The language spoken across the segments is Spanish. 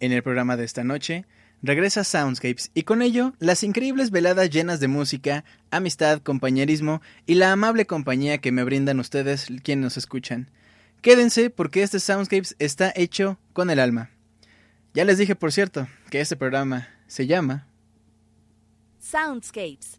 En el programa de esta noche, regresa Soundscapes y con ello las increíbles veladas llenas de música, amistad, compañerismo y la amable compañía que me brindan ustedes quienes nos escuchan. Quédense porque este Soundscapes está hecho con el alma. Ya les dije, por cierto, que este programa se llama Soundscapes.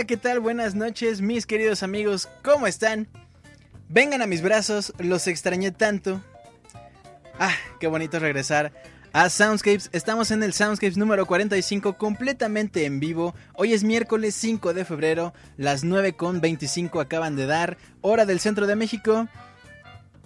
Hola, ¿qué tal? Buenas noches, mis queridos amigos, ¿cómo están? Vengan a mis brazos, los extrañé tanto. Ah, qué bonito regresar a Soundscapes. Estamos en el Soundscapes número 45 completamente en vivo. Hoy es miércoles 5 de febrero, las 9.25 acaban de dar, hora del centro de México.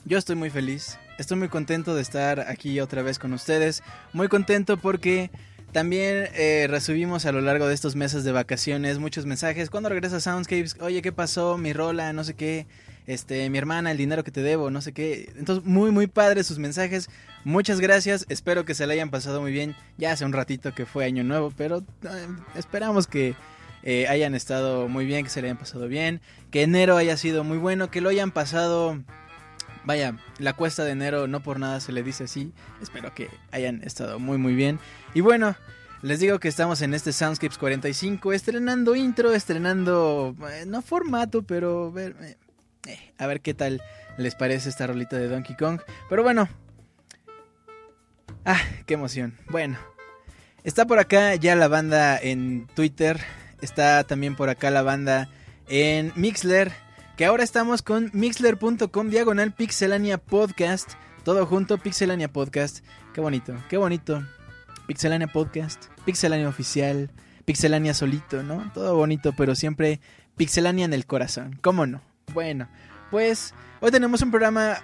Yo estoy muy feliz, estoy muy contento de estar aquí otra vez con ustedes. Muy contento porque también eh, recibimos a lo largo de estos meses de vacaciones muchos mensajes. Cuando regresa Soundscapes, oye, ¿qué pasó? Mi rola, no sé qué. Este, mi hermana, el dinero que te debo, no sé qué. Entonces, muy, muy padre sus mensajes. Muchas gracias. Espero que se le hayan pasado muy bien. Ya hace un ratito que fue año nuevo, pero eh, esperamos que eh, hayan estado muy bien, que se le hayan pasado bien. Que enero haya sido muy bueno, que lo hayan pasado Vaya, la cuesta de enero no por nada se le dice así. Espero que hayan estado muy muy bien. Y bueno, les digo que estamos en este Soundscapes 45, estrenando intro, estrenando, eh, no formato, pero eh, eh, a ver qué tal les parece esta rolita de Donkey Kong. Pero bueno, ah, qué emoción. Bueno, está por acá ya la banda en Twitter, está también por acá la banda en Mixler que ahora estamos con mixler.com diagonal pixelania podcast. Todo junto, pixelania podcast. Qué bonito, qué bonito. Pixelania podcast, pixelania oficial, pixelania solito, ¿no? Todo bonito, pero siempre pixelania en el corazón. ¿Cómo no? Bueno, pues hoy tenemos un programa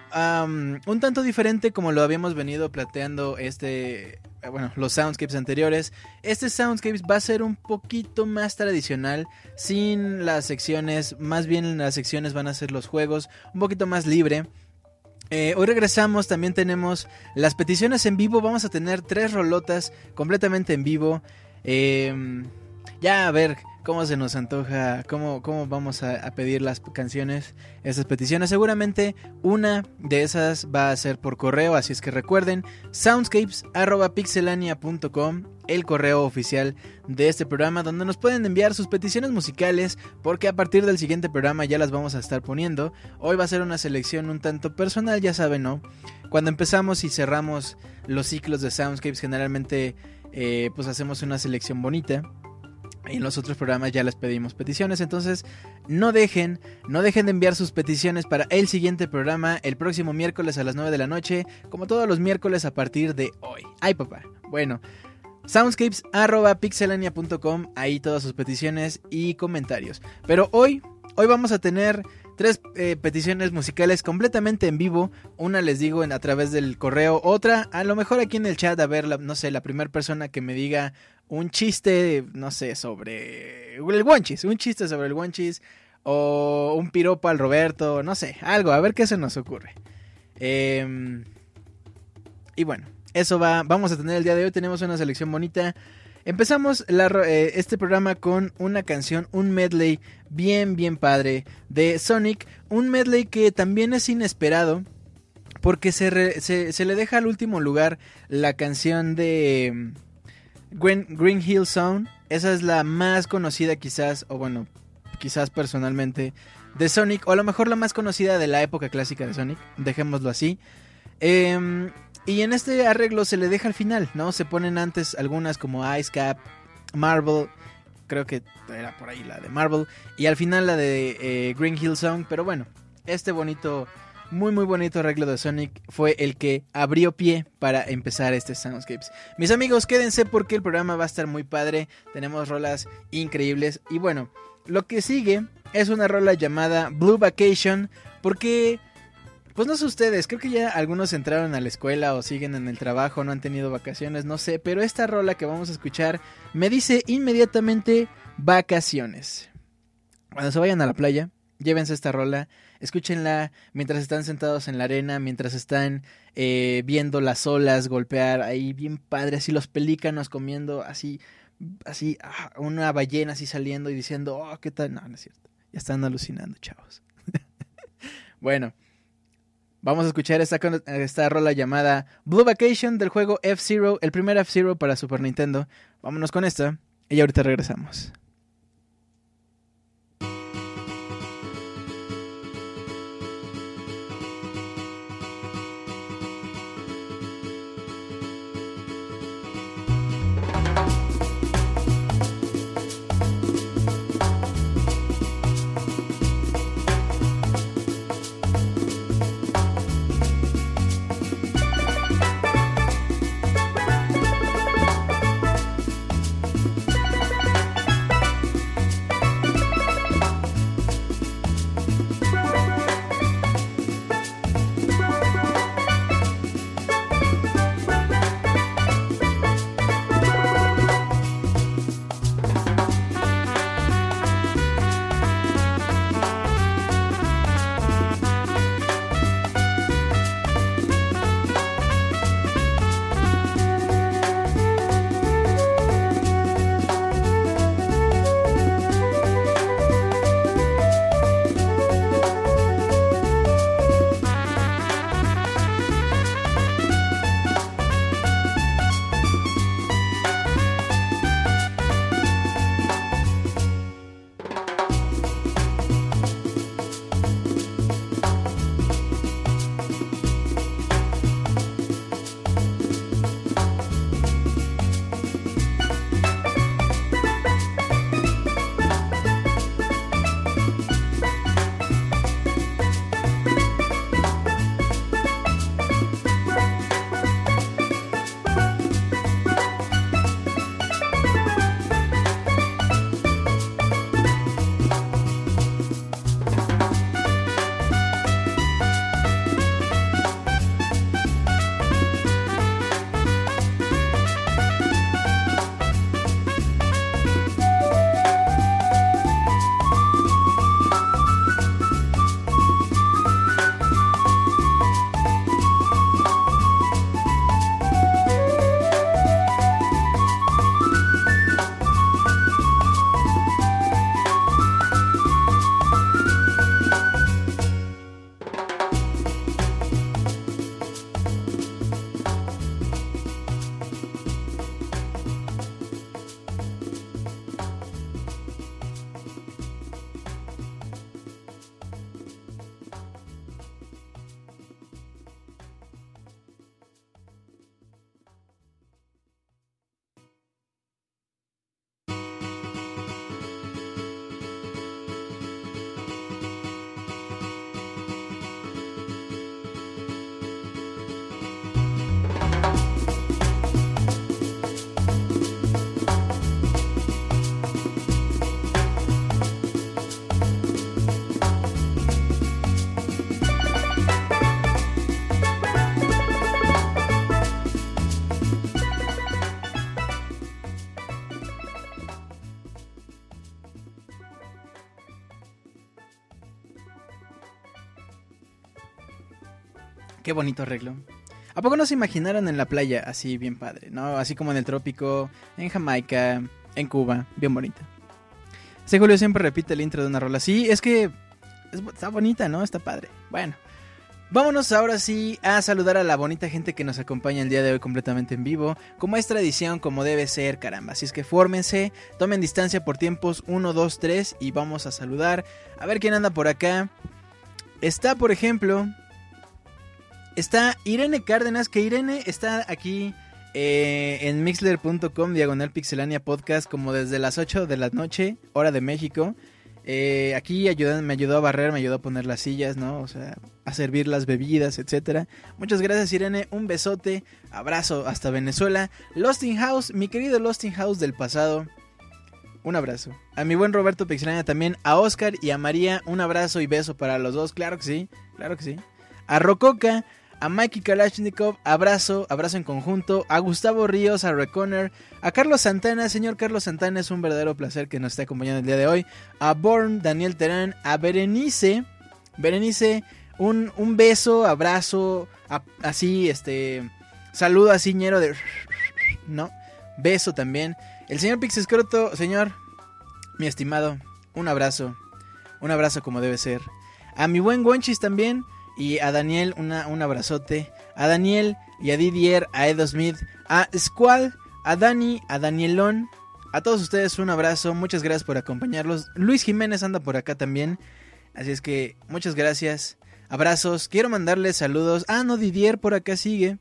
un tanto diferente como lo habíamos venido plateando este eh, bueno, los soundscapes anteriores. Este soundscapes va a ser un poquito más tradicional, sin las secciones, más bien las secciones van a ser los juegos, un poquito más libre. Eh, hoy regresamos, también tenemos las peticiones en vivo, vamos a tener tres rolotas completamente en vivo. Eh, ya a ver cómo se nos antoja, cómo, cómo vamos a, pedir las canciones, esas peticiones. Seguramente una de esas va a ser por correo, así es que recuerden, soundscapes.pixelania.com, el correo oficial de este programa, donde nos pueden enviar sus peticiones musicales, porque a partir del siguiente programa ya las vamos a estar poniendo. Hoy va a ser una selección un tanto personal, ya saben, ¿no? Cuando empezamos y cerramos los ciclos de Soundscapes, generalmente eh, pues hacemos una selección bonita en los otros programas ya les pedimos peticiones, entonces no dejen, no dejen de enviar sus peticiones para el siguiente programa el próximo miércoles a las 9 de la noche, como todos los miércoles a partir de hoy. Ay papá, bueno, soundscapes.pixelania.com, ahí todas sus peticiones y comentarios. Pero hoy, hoy vamos a tener tres eh, peticiones musicales completamente en vivo. Una les digo en, a través del correo, otra a lo mejor aquí en el chat, a ver, no sé, la primera persona que me diga un chiste, no sé, sobre el guanchis, un chiste sobre el guanchis o un piropo al Roberto, no sé, algo, a ver qué se nos ocurre. Em, y bueno, eso va, vamos a tener el día de hoy, tenemos una selección bonita. Empezamos eh, este programa con una canción, un medley bien, bien padre de Sonic, un medley que también es inesperado porque se, se le deja al último lugar la canción de Green, Hill Zone, esa es la más conocida quizás, o bueno, quizás personalmente, de Sonic, o a lo mejor la más conocida de la época clásica de Sonic, dejémoslo así. Em, y en este arreglo se le deja al final, ¿no? Se ponen antes algunas como Ice Cap, Marble, creo que era por ahí la de Marble, y al final la de eh, Green Hill Zone, pero bueno, este bonito muy muy bonito arreglo de Sonic fue el que abrió pie para empezar este Soundscapes. Mis amigos, quédense porque el programa va a estar muy padre, tenemos rolas increíbles y bueno, lo que sigue es una rola llamada Blue Vacation porque pues no sé ustedes, creo que ya algunos entraron a la escuela o siguen en el trabajo, no han tenido vacaciones, no sé, pero esta rola que vamos a escuchar me dice inmediatamente vacaciones. Cuando se vayan a la playa, llévense esta rola escúchenla mientras están sentados en la arena, mientras están eh, viendo las olas golpear ahí bien padre, así los pelícanos comiendo así, así, ah, una ballena así saliendo y diciendo, oh, ¿qué tal? No, no es cierto. Ya están alucinando, chavos. bueno, vamos a escuchar esta, esta rola llamada Blue Vacation del juego F-Zero, el primer F-Zero para Super Nintendo. Vámonos con esta y ahorita regresamos. Qué bonito arreglo. ¿A poco no se imaginaron en la playa así bien padre, no? Así como en el trópico, en Jamaica, en Cuba, bien bonito. Este Julio siempre repite el intro de una rola. Sí, es que está bonita, ¿no? Está padre. Bueno, vámonos ahora sí a saludar a la bonita gente que nos acompaña el día de hoy completamente en vivo. Como es tradición, como debe ser, caramba. Así es que fórmense, tomen distancia por tiempos 1, 2, 3 y vamos a saludar. A ver quién anda por acá. Está, por ejemplo, está Irene Cárdenas, que Irene está aquí eh, en mixler.com, diagonal pixelania podcast, como desde las 8 de la noche, hora de México. Eh, aquí me ayudó a barrer, me ayudó a poner las sillas, ¿no? O sea, a servir las bebidas, etcétera. Muchas gracias, Irene. Un besote, abrazo hasta Venezuela. Lost in House, mi querido Lost in House del pasado. Un abrazo. A mi buen Roberto Pixelania también. A Oscar y a María, un abrazo y beso para los dos. Claro que sí, claro que sí. A Rococa, a Mikey Kalashnikov, abrazo, abrazo en conjunto, a Gustavo Ríos, a Reconner, a Carlos Santana, señor Carlos Santana, es un verdadero placer que nos esté acompañando el día de hoy, a Born, Daniel Terán, a Berenice, Berenice, un, un beso, abrazo, así, este, saludo así ñero de, ¿no? Beso también. El señor Pixescroto, señor, mi estimado, un abrazo, un abrazo como debe ser. A mi buen Gonchis también, y a Daniel una, un abrazote. A Daniel y a Didier, a Edo Smith, a Squall, a Dani, a Danielón. A todos ustedes un abrazo, muchas gracias por acompañarlos. Luis Jiménez anda por acá también. Así es que muchas gracias. Abrazos. Quiero mandarles saludos. Ah, no, Didier por acá sigue.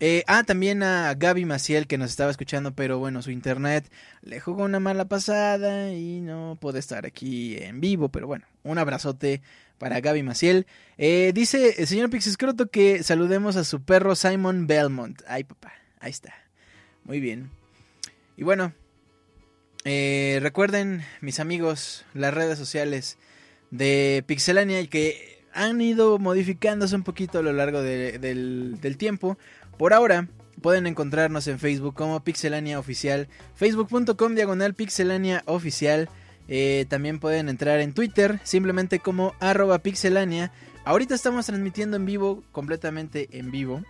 Eh, ah, también a Gaby Maciel que nos estaba escuchando, pero bueno, su internet le jugó una mala pasada y no puede estar aquí en vivo. Pero bueno, un abrazote para Gaby Maciel. Eh, dice el señor Pixiscroto que saludemos a su perro Simon Belmont. Ay, papá, ahí está. Muy bien. Y bueno, eh, recuerden, mis amigos, las redes sociales de Pixelania que han ido modificándose un poquito a lo largo del, del tiempo. Por ahora, pueden encontrarnos en Facebook como Pixelania Oficial, facebook.com diagonal Pixelania Oficial. Eh, también pueden entrar en Twitter, simplemente como arroba pixelania. Ahorita estamos transmitiendo en vivo, completamente en vivo,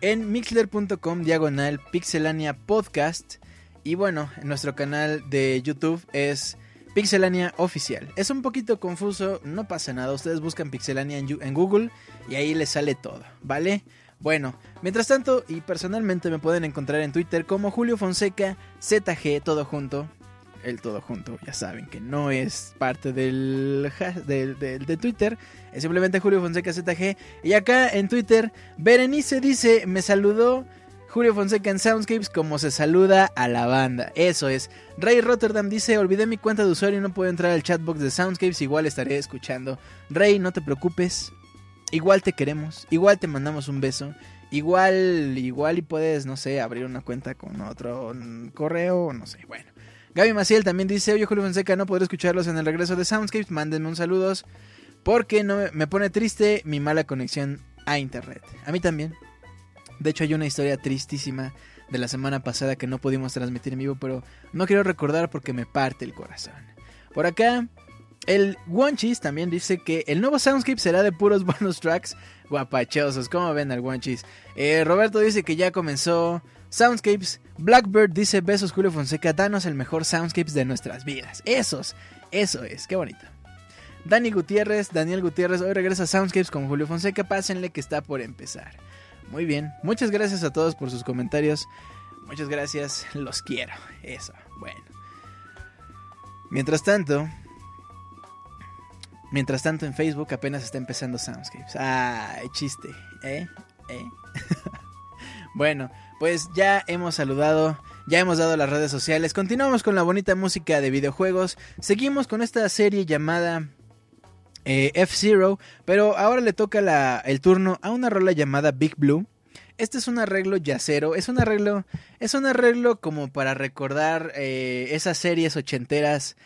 en mixler.com diagonal pixelania podcast. Y bueno, en nuestro canal de YouTube es Pixelania Oficial. Es un poquito confuso, no pasa nada. Ustedes buscan Pixelania en Google y ahí les sale todo, ¿vale? Bueno, mientras tanto, y personalmente me pueden encontrar en Twitter como Julio Fonseca ZG, todo junto el todo junto. Ya saben que no es parte del, de Twitter. Es simplemente Julio Fonseca ZG. Y acá en Twitter, Berenice dice, me saludó Julio Fonseca en Soundscapes como se saluda a la banda. Eso es. Ray Rotterdam dice, olvidé mi cuenta de usuario y no puedo entrar al chatbox de Soundscapes. Igual estaré escuchando. Ray, no te preocupes. Igual te queremos. Igual te mandamos un beso. Igual, igual y puedes, no sé, abrir una cuenta con otro correo, no sé, bueno. Gaby Maciel también dice, oye Julio Fonseca, no podré escucharlos en el regreso de Soundscapes, mándenme un saludos, porque no me pone triste mi mala conexión a internet. A mí también. De hecho hay una historia tristísima de la semana pasada que no pudimos transmitir en vivo, pero no quiero recordar porque me parte el corazón. Por acá, el Wanchis también dice que el nuevo Soundscape será de puros bonus tracks guapachosos. ¿Cómo ven al Wanchis? Eh, Roberto dice que ya comenzó Soundscapes. Blackbird dice besos Julio Fonseca, danos el mejor Soundscapes de nuestras vidas. Esos, eso es, qué bonito. Dani Gutiérrez, Daniel Gutiérrez, hoy regresa Soundscapes con Julio Fonseca, pásenle que está por empezar. Muy bien, muchas gracias a todos por sus comentarios. Muchas gracias, los quiero. Eso, bueno. Mientras tanto, mientras tanto en Facebook apenas está empezando Soundscapes. Ah, chiste, ¿eh? ¿Eh? bueno, pues ya hemos saludado, ya hemos dado las redes sociales, continuamos con la bonita música de videojuegos, seguimos con esta serie llamada eh, F-Zero, pero ahora le toca el turno a una rola llamada Big Blue. Este es un arreglo yacero, es un arreglo, es un arreglo como para recordar eh, esas series ochenteras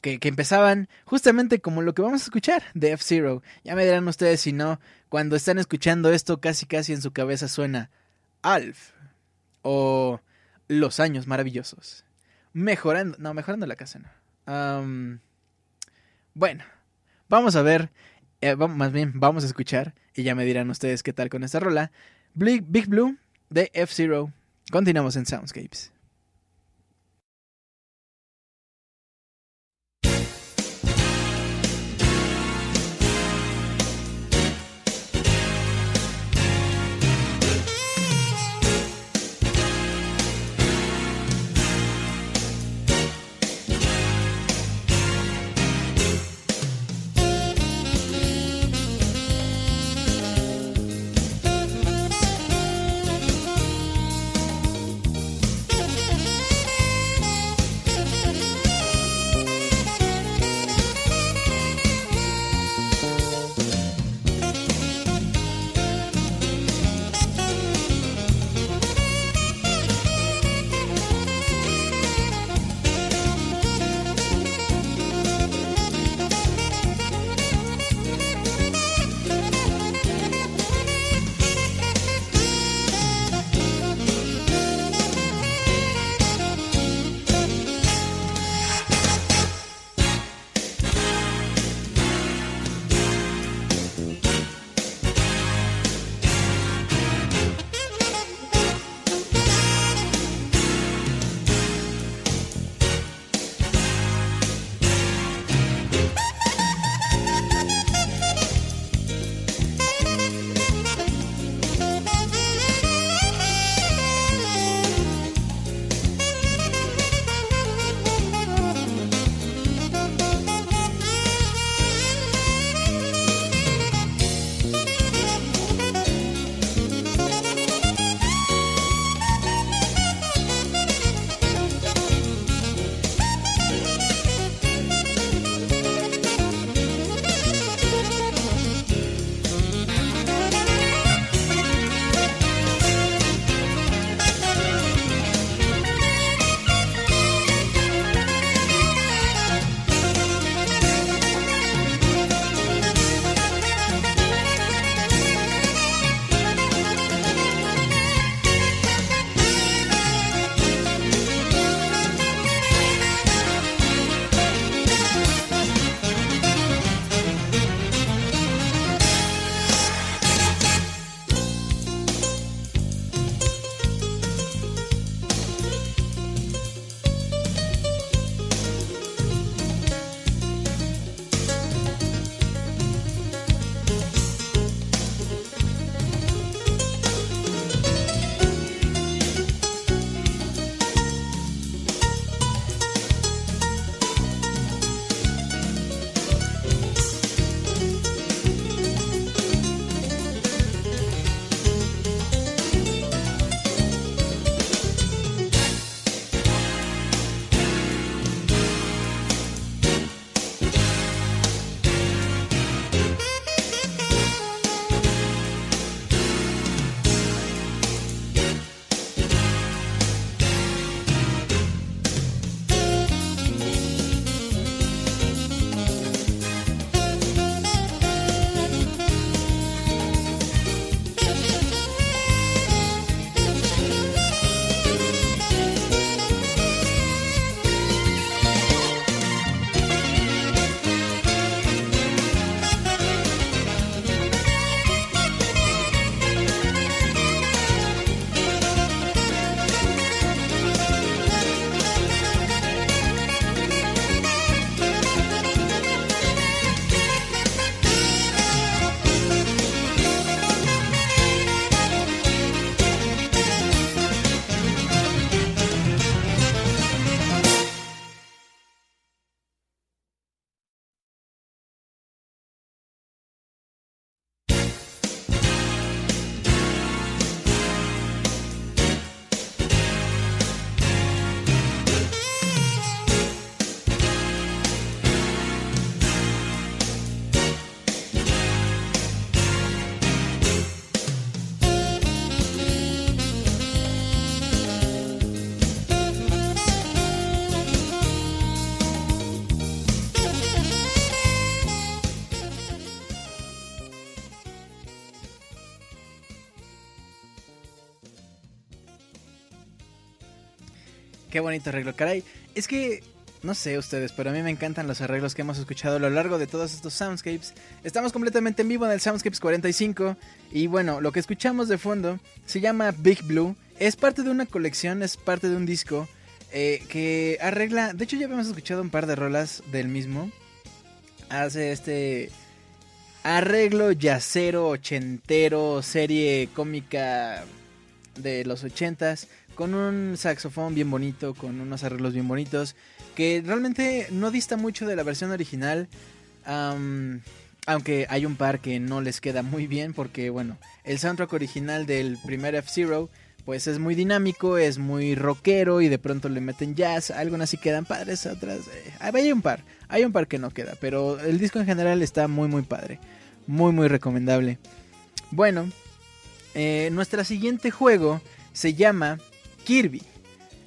que, empezaban justamente como lo que vamos a escuchar de F-Zero. Ya me dirán ustedes si no, cuando están escuchando esto casi casi en su cabeza suena Alf o Los años maravillosos. Mejorando, no, mejorando la casa no. bueno, vamos a ver eh, más bien vamos a escuchar y ya me dirán ustedes qué tal con esta rola. Big Blue de F-Zero. Continuamos en Soundscapes. Qué bonito arreglo, caray. Es que no sé ustedes, pero a mí me encantan los arreglos que hemos escuchado a lo largo de todos estos soundscapes. Estamos completamente en vivo en el Soundscapes 45 y bueno, lo que escuchamos de fondo se llama Big Blue. Es parte de una colección, es parte de un disco eh, que arregla... De hecho ya habíamos escuchado un par de rolas del mismo. Hace este arreglo yacero, ochentero, serie cómica de los ochentas, con un saxofón bien bonito, con unos arreglos bien bonitos, que realmente no dista mucho de la versión original, aunque hay un par que no les queda muy bien, porque bueno, el soundtrack original del primer F-Zero, pues es muy dinámico, es muy rockero y de pronto le meten jazz, algunas sí quedan padres, otras... Eh, hay un par, hay un par que no queda, pero el disco en general está muy muy padre, muy muy recomendable. Bueno, eh, nuestro siguiente juego se llama Kirby.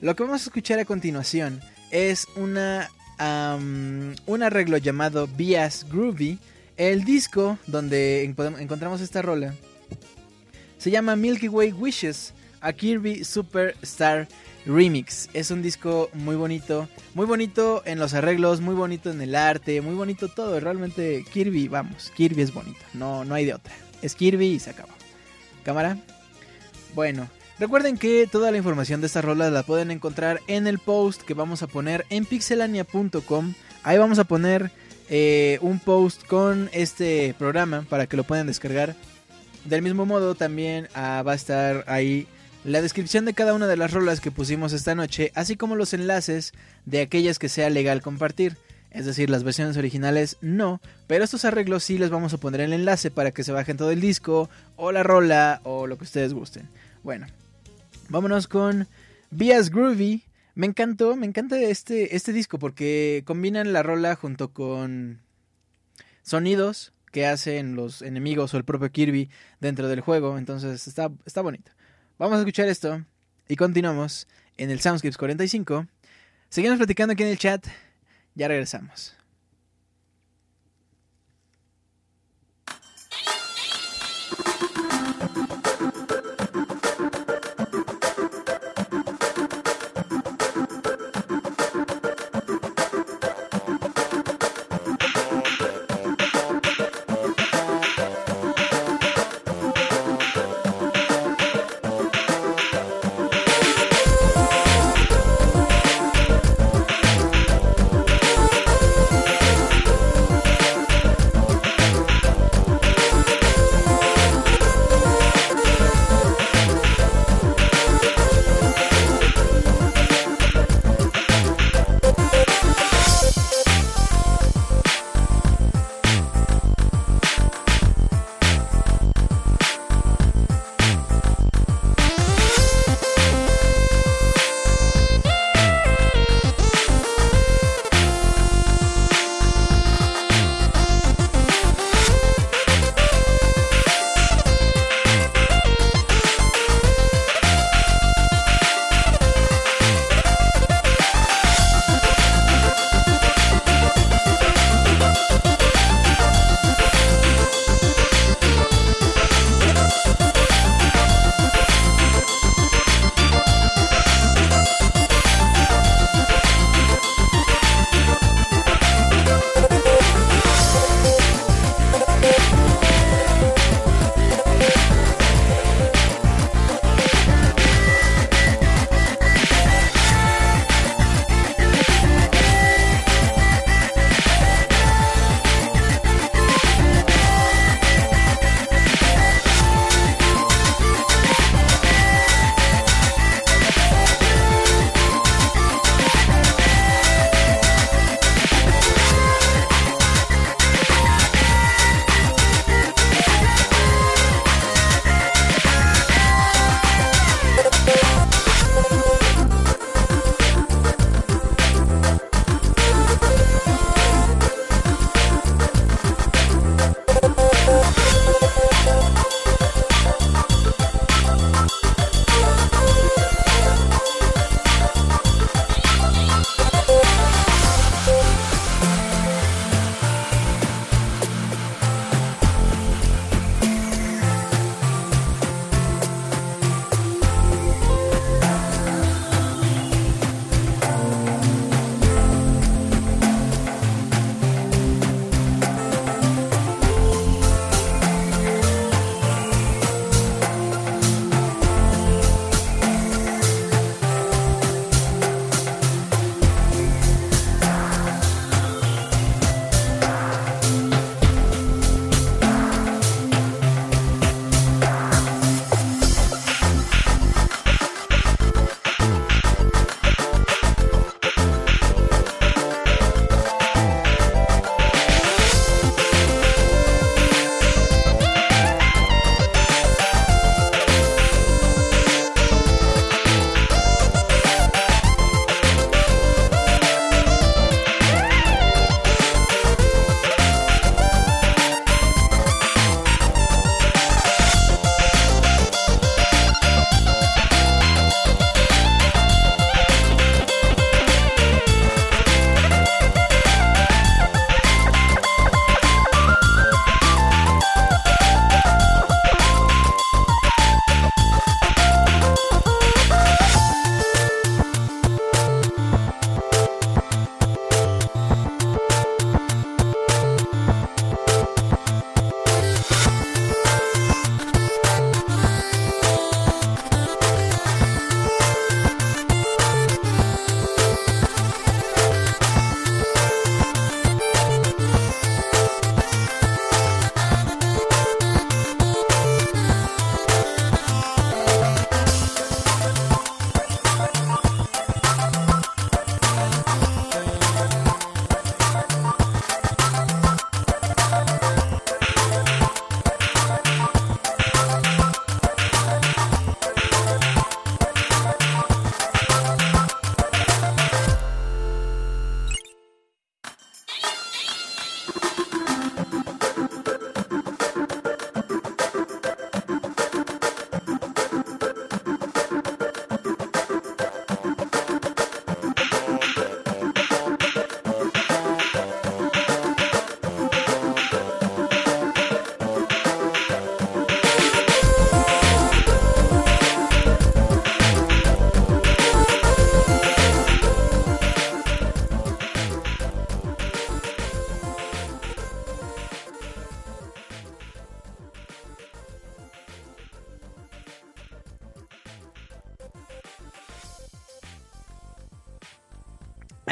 Lo que vamos a escuchar a continuación es una, un arreglo llamado Bias Groovy. El disco donde encontramos esta rola se llama Milky Way Wishes, a Kirby Superstar Remix. Es un disco muy bonito, muy bonito en los arreglos, muy bonito en el arte, muy bonito todo. Realmente Kirby, vamos, Kirby es bonito, no, no hay de otra. Es Kirby y se acabó. ¿Cámara? Bueno, recuerden que toda la información de estas rolas la pueden encontrar en el post que vamos a poner en pixelania.com. Ahí vamos a poner eh, un post con este programa para que lo puedan descargar. Del mismo modo también ah, va a estar ahí la descripción de cada una de las rolas que pusimos esta noche, así como los enlaces de aquellas que sea legal compartir. Es decir, las versiones originales no, pero estos arreglos sí les vamos a poner el enlace para que se bajen todo el disco, o la rola, o lo que ustedes gusten. Bueno, vámonos con Bias Groovy. Me encantó, me encanta este, este disco porque combinan la rola junto con sonidos que hacen los enemigos o el propio Kirby dentro del juego. Entonces está, está bonito. Vamos a escuchar esto y continuamos en el Soundscapes 45. Seguimos platicando aquí en el chat. Ya regresamos.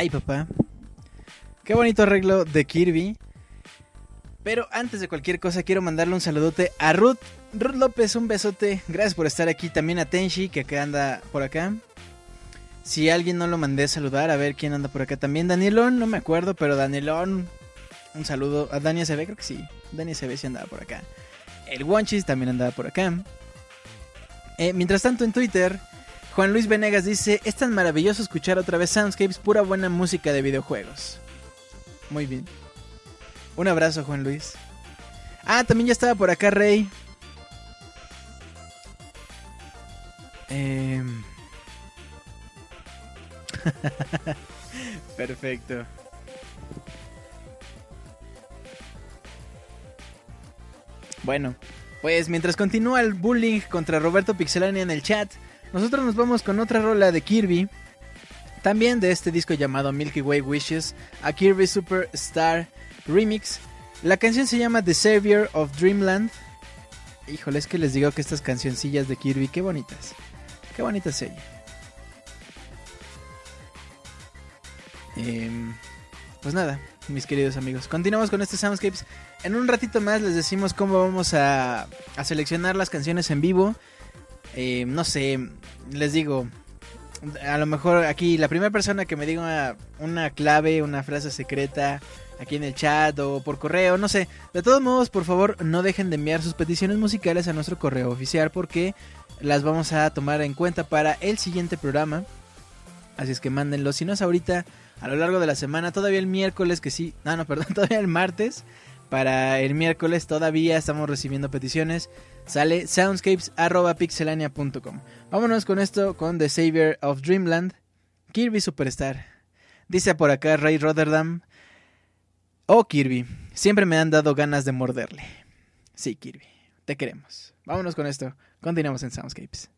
Ay, papá. Qué bonito arreglo de Kirby. Pero antes de cualquier cosa, quiero mandarle un saludote a Ruth. Ruth López, un besote. Gracias por estar aquí. También a Tenshi, que acá anda por acá. Si alguien no lo mandé saludar, a ver quién anda por acá también. Danielón, no me acuerdo, pero Danielón. Un saludo a Dani SB, creo que sí. Dani SB sí andaba por acá. El Wanchis también andaba por acá. Eh, mientras tanto, en Twitter, Juan Luis Venegas dice: Es tan maravilloso escuchar otra vez Soundscapes, pura buena música de videojuegos. Muy bien. Un abrazo, Juan Luis. Ah, también ya estaba por acá Rey. Eh... Perfecto. Bueno, pues mientras continúa el bullying contra Roberto Pixelania en el chat, nosotros nos vamos con otra rola de Kirby. También de este disco llamado Milky Way Wishes, a Kirby Superstar Remix. La canción se llama The Savior of Dreamland. Híjole, es que les digo que estas cancioncillas de Kirby, qué bonitas. Qué bonitas ella. Em, pues nada, mis queridos amigos. Continuamos con este Soundscapes. En un ratito más les decimos cómo vamos a, a seleccionar las canciones en vivo. Em, no sé, les digo, a lo mejor aquí la primera persona que me diga una, clave, una frase secreta aquí en el chat o por correo, no sé. De todos modos, por favor, no dejen de enviar sus peticiones musicales a nuestro correo oficial porque las vamos a tomar en cuenta para el siguiente programa. Así es que mándenlo. Si no es ahorita, a lo largo de la semana, todavía el miércoles, que sí, no, no, perdón, todavía el martes. Para el miércoles todavía estamos recibiendo peticiones. Sale soundscapes.pixelania.com. Vámonos con esto con The Savior of Dreamland, Kirby Superstar. Dice por acá Ray Rotterdam. Oh Kirby, siempre me han dado ganas de morderle. Sí, Kirby, te queremos. Vámonos con esto. Continuamos en Soundscapes.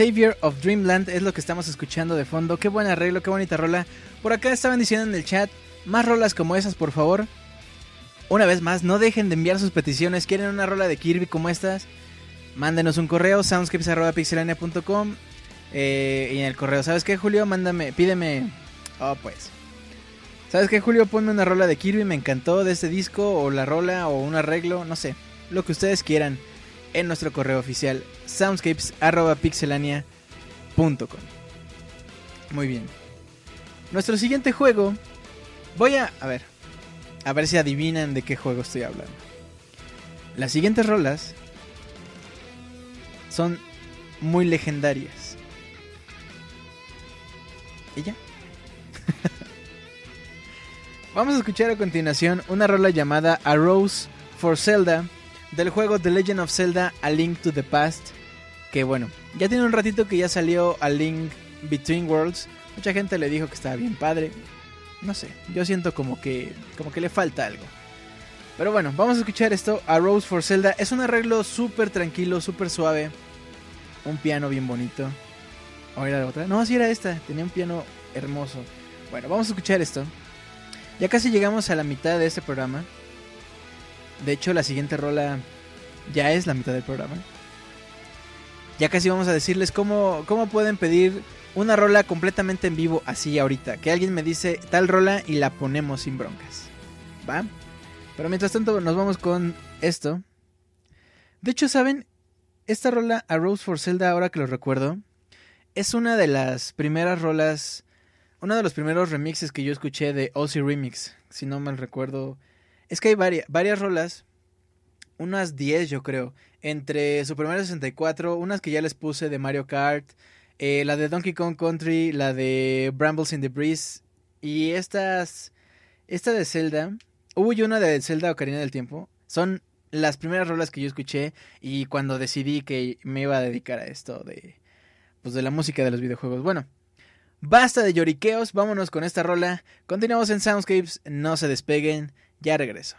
Savior of Dreamland es lo que estamos escuchando de fondo. Qué buen arreglo, qué bonita rola. Por acá estaban diciendo en el chat, más rolas como esas, por favor. Una vez más, no dejen de enviar sus peticiones. ¿Quieren una rola de Kirby como estas? Mándenos un correo, soundscapes.pixelania.com. Eh, y en el correo, ¿sabes qué, Julio? Mándame, pídeme. Oh, pues. ¿Sabes qué, Julio? Ponme una rola de Kirby, me encantó de este disco, o la rola, o un arreglo, no sé. Lo que ustedes quieran en nuestro correo oficial, soundscapes.pixelania.com. Muy bien. Nuestro siguiente juego. Voy a. A ver. A ver si adivinan de qué juego estoy hablando. Las siguientes rolas son muy legendarias. ¿Y ya? Vamos a escuchar a continuación una rola llamada A Rose for Zelda del juego The Legend of Zelda A Link to the Past. Que bueno, ya tiene un ratito que ya salió A Link Between Worlds. Mucha gente le dijo que estaba bien padre. No sé, yo siento como que como que le falta algo. Pero bueno, vamos a escuchar esto, A Rose for Zelda. Es un arreglo súper tranquilo, súper suave. Un piano bien bonito. ¿O era la otra? No, sí era esta. Tenía un piano hermoso. Bueno, vamos a escuchar esto. Ya casi llegamos a la mitad de este programa. De hecho, la siguiente rola ya es la mitad del programa. Ya casi vamos a decirles cómo, cómo pueden pedir una rola completamente en vivo así ahorita. Que alguien me dice tal rola y la ponemos sin broncas. ¿Va? Pero mientras tanto nos vamos con esto. De hecho, ¿saben? Esta rola, A Rose for Zelda, ahora que lo recuerdo, es una de las primeras rolas uno de los primeros remixes que yo escuché de Ozzy Remix, si no mal recuerdo. Es que hay varias, varias rolas, unas 10 yo creo, entre Super Mario 64, unas que ya les puse de Mario Kart, eh, la de Donkey Kong Country, la de Brambles in the Breeze y estas, esta de Zelda, hubo una de Zelda Ocarina del Tiempo, son las primeras rolas que yo escuché y cuando decidí que me iba a dedicar a esto de, pues de la música de los videojuegos. Bueno, Basta de lloriqueos, vámonos con esta rola. Continuamos en Soundscapes, no se despeguen, ya regreso.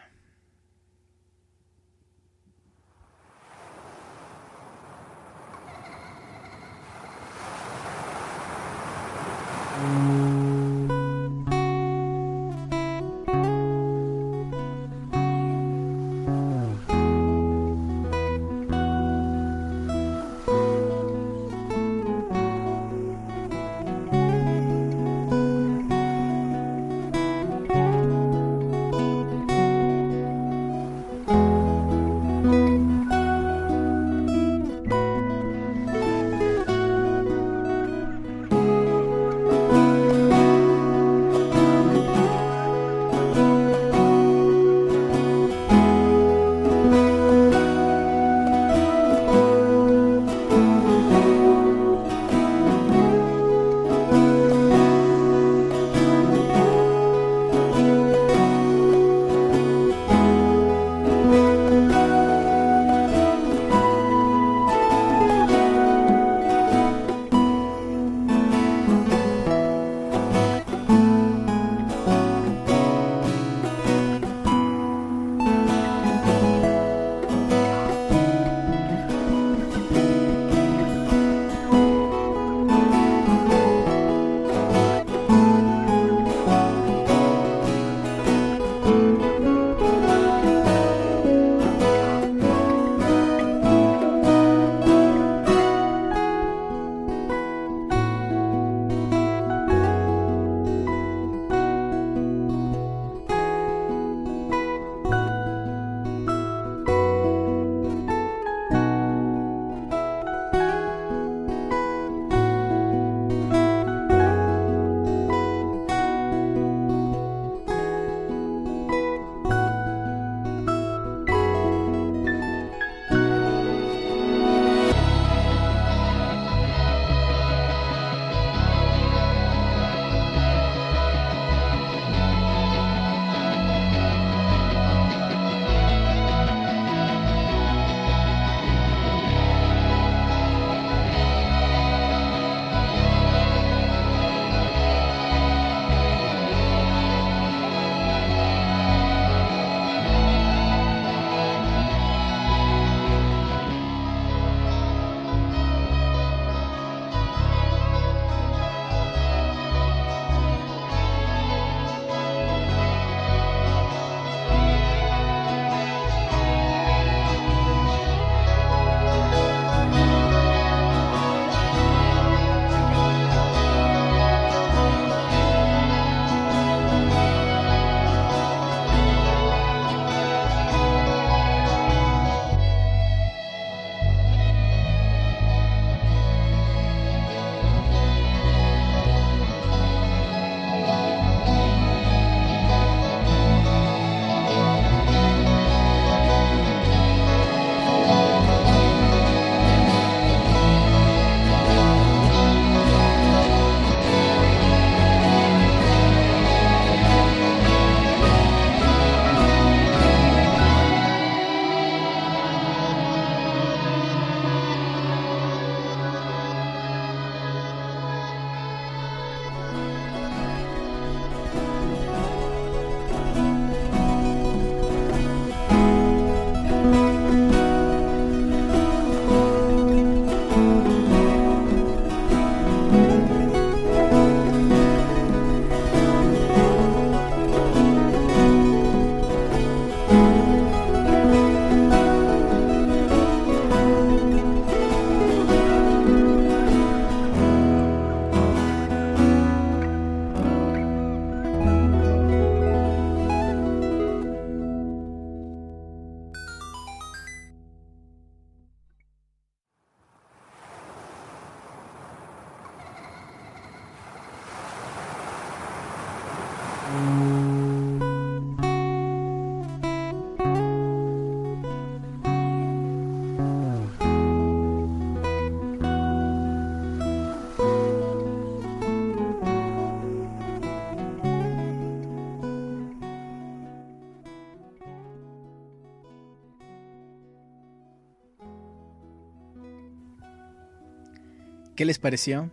¿Qué les pareció?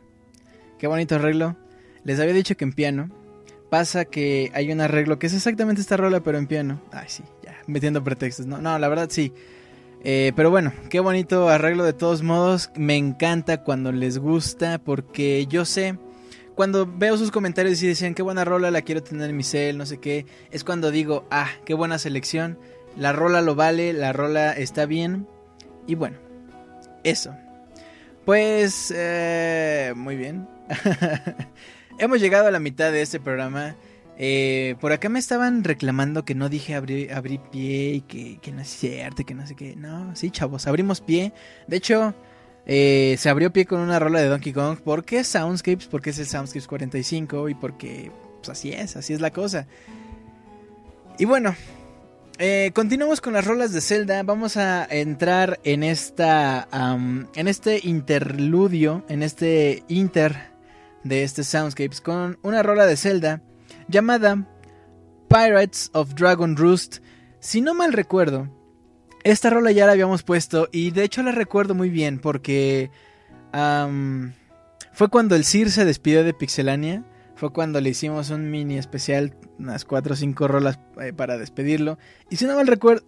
Qué bonito arreglo. Les había dicho que en piano. Pasa que hay un arreglo que es exactamente esta rola, pero en piano. Ay, sí, ya, metiendo pretextos. No, no, la verdad sí. Eh, pero bueno, qué bonito arreglo de todos modos. Me encanta cuando les gusta porque yo sé, cuando veo sus comentarios y decían qué buena rola la quiero tener en mi cel, no sé qué, es cuando digo, ah, qué buena selección. La rola lo vale, la rola está bien. Y bueno, eso. Pues, eh, muy bien. Hemos llegado a la mitad de este programa. Eh, por acá me estaban reclamando que no dije abrir, pie y que, no es cierto, que no sé qué. No, sí, chavos, abrimos pie. De hecho, eh, se abrió pie con una rola de Donkey Kong. ¿Por qué Soundscapes? Porque es el Soundscapes 45 y porque, pues así es, así es la cosa. Y bueno, eh, continuamos con las rolas de Zelda. Vamos a entrar en esta, en este interludio, en este inter de este Soundscapes con una rola de Zelda llamada Pirates of Dragon Roost. Si no mal recuerdo, esta rola ya la habíamos puesto y de hecho la recuerdo muy bien porque fue cuando el Sir se despidió de Pixelania. Fue cuando le hicimos un mini especial, unas 4 o 5 rolas eh, para despedirlo. Y si no mal recuerdo,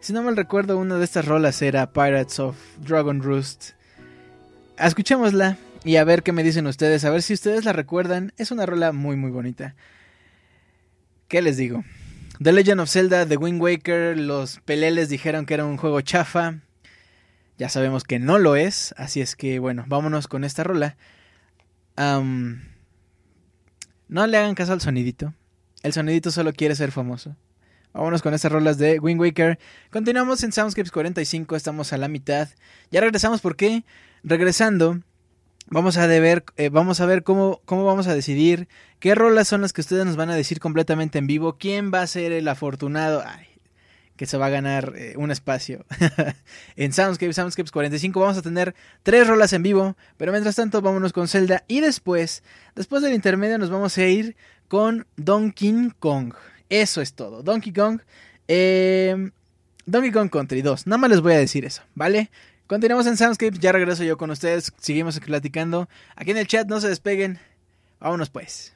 si no mal recuerdo, una de estas rolas era Pirates of Dragon Roost. Escuchémosla y a ver qué me dicen ustedes, a ver si ustedes la recuerdan. Es una rola muy muy bonita. ¿Qué les digo? The Legend of Zelda, The Wind Waker, los peleles dijeron que era un juego chafa. Ya sabemos que no lo es, así es que bueno, vámonos con esta rola. No le hagan caso al sonidito. El sonidito solo quiere ser famoso. Vámonos con estas rolas de Wind Waker. Continuamos en Soundscapes 45, estamos a la mitad. Ya regresamos, ¿por qué? Regresando, Vamos a, ver, eh, vamos a ver cómo, cómo vamos a decidir qué rolas son las que ustedes nos van a decir completamente en vivo. ¿Quién va a ser el afortunado? Que se va a ganar eh, un espacio. en Soundscape, Soundscapes 45 vamos a tener tres rolas en vivo. Pero mientras tanto, vámonos con Zelda. Y después, después del intermedio, nos vamos a ir con Donkey Kong. Eso es todo. Donkey Kong. Eh, Donkey Kong Country 2. Nada más les voy a decir eso, ¿vale? Continuamos en Soundscape, ya regreso yo con ustedes, seguimos platicando. Aquí en el chat, no se despeguen. Vámonos pues.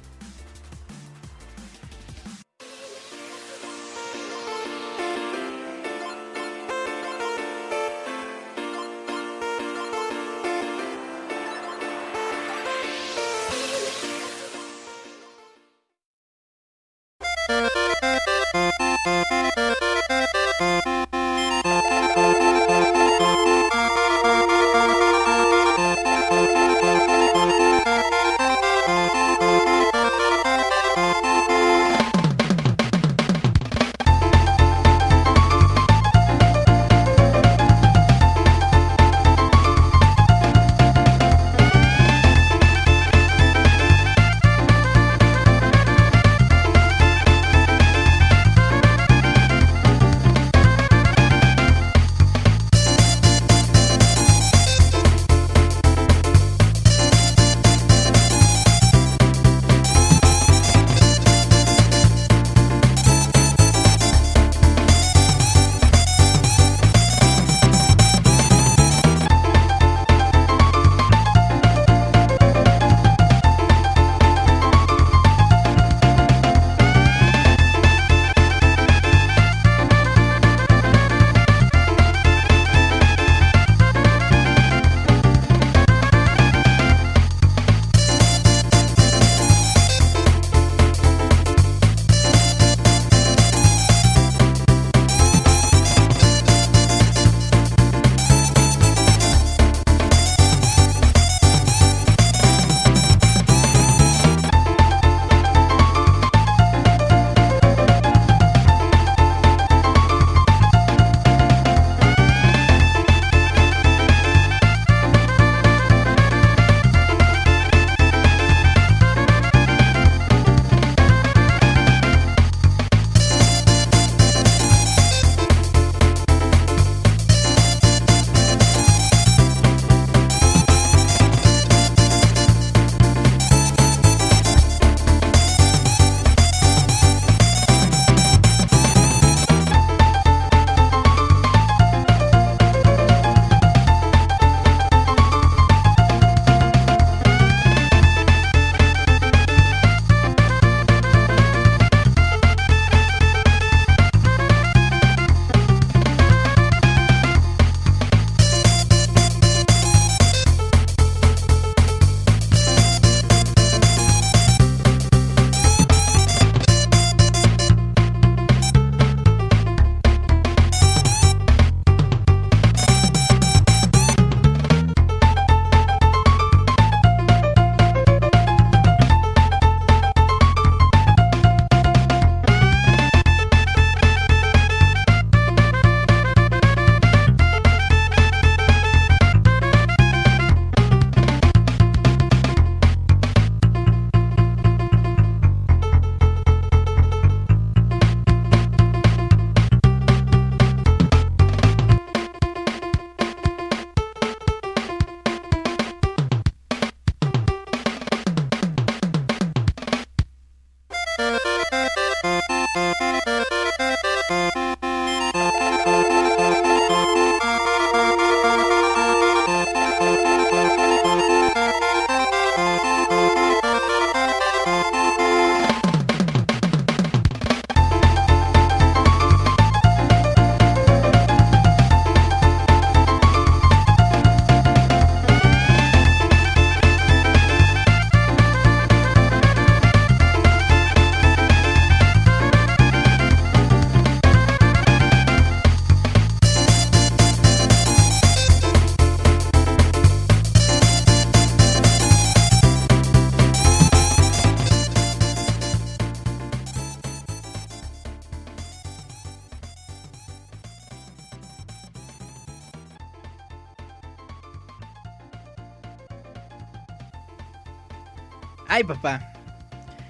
Papá.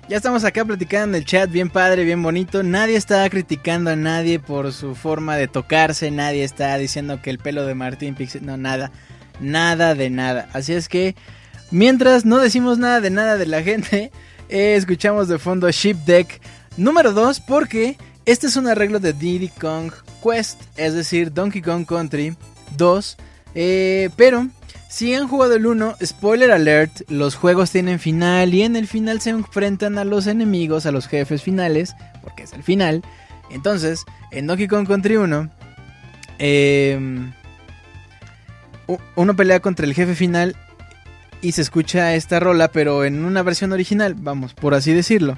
Ya estamos acá platicando en el chat, bien padre, bien bonito. Nadie está criticando a nadie por su forma de tocarse. Nadie está diciendo que el pelo de Martín Pixel. No, nada. Nada de nada. Así es que, mientras no decimos nada de nada de la gente, Eh, escuchamos de fondo Ship Deck número 2 porque este es un arreglo de Diddy Kong Quest, es decir, Donkey Kong Country 2. Eh, pero si han jugado el 1, spoiler alert, los juegos tienen final y en el final se enfrentan a los enemigos, a los jefes finales, porque es el final. Entonces, en Donkey Kong Country 1, em, uno pelea contra el jefe final y se escucha esta rola, pero en una versión original, vamos, por así decirlo.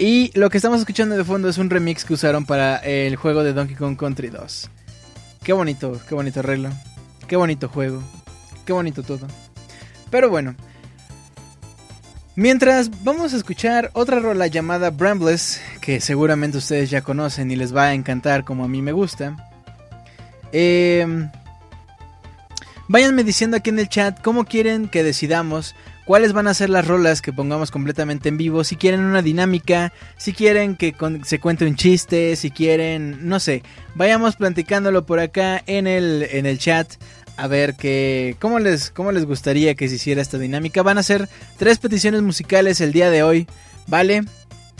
Y lo que estamos escuchando de fondo es un remix que usaron para el juego de Donkey Kong Country 2. Qué bonito, qué bonito arreglo. Qué bonito juego. Qué bonito todo. Pero bueno. Mientras vamos a escuchar otra rola llamada Brambles, que seguramente ustedes ya conocen y les va a encantar como a mí me gusta. Eh, váyanme diciendo aquí en el chat cómo quieren que decidamos cuáles van a ser las rolas que pongamos completamente en vivo, si quieren una dinámica, si quieren que se cuente un chiste, si quieren, no sé, vayamos platicándolo por acá en el, en el chat a ver que, ¿cómo les, ¿cómo les gustaría que se hiciera esta dinámica? Van a ser tres peticiones musicales el día de hoy, ¿vale?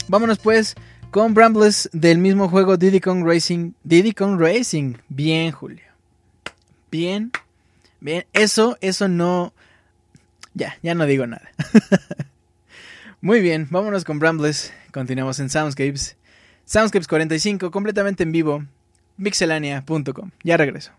Vámonos pues con Brambles del mismo juego Diddy Kong Racing. Diddy Kong Racing. Bien, Julio. Bien. Bien. Eso, eso no... Ya, ya no digo nada. Muy bien, vámonos con Brambles. Continuamos en Soundscapes. Soundscapes 45, completamente en vivo. Mixelania.com. Ya regreso.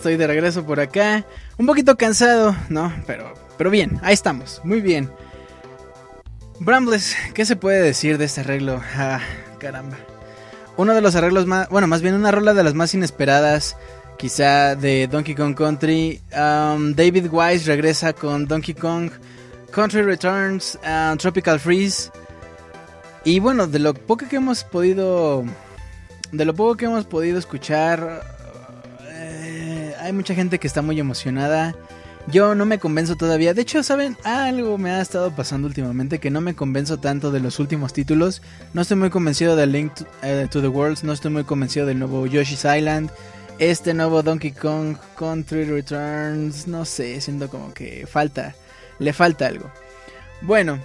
Estoy de regreso por acá. Un poquito cansado, ¿no? Pero, pero bien, ahí estamos, muy bien. Brambles, ¿qué se puede decir de este arreglo? Ah, caramba. Uno de los arreglos más, bueno, más bien una rola de las más inesperadas, quizá de Donkey Kong Country. Um, David Wise regresa con Donkey Kong Country Returns, uh, Tropical Freeze. Y bueno, de lo poco que hemos podido, de lo poco que hemos podido escuchar, hay mucha gente que está muy emocionada. Yo no me convenzo todavía. De hecho, ¿saben? Algo me ha estado pasando últimamente que no me convenzo tanto de los últimos títulos. No estoy muy convencido de Link eh, to, the Worlds. No estoy muy convencido del nuevo Yoshi's Island. Este nuevo Donkey Kong Country Returns. No sé, siento como que falta. Le falta algo. Bueno,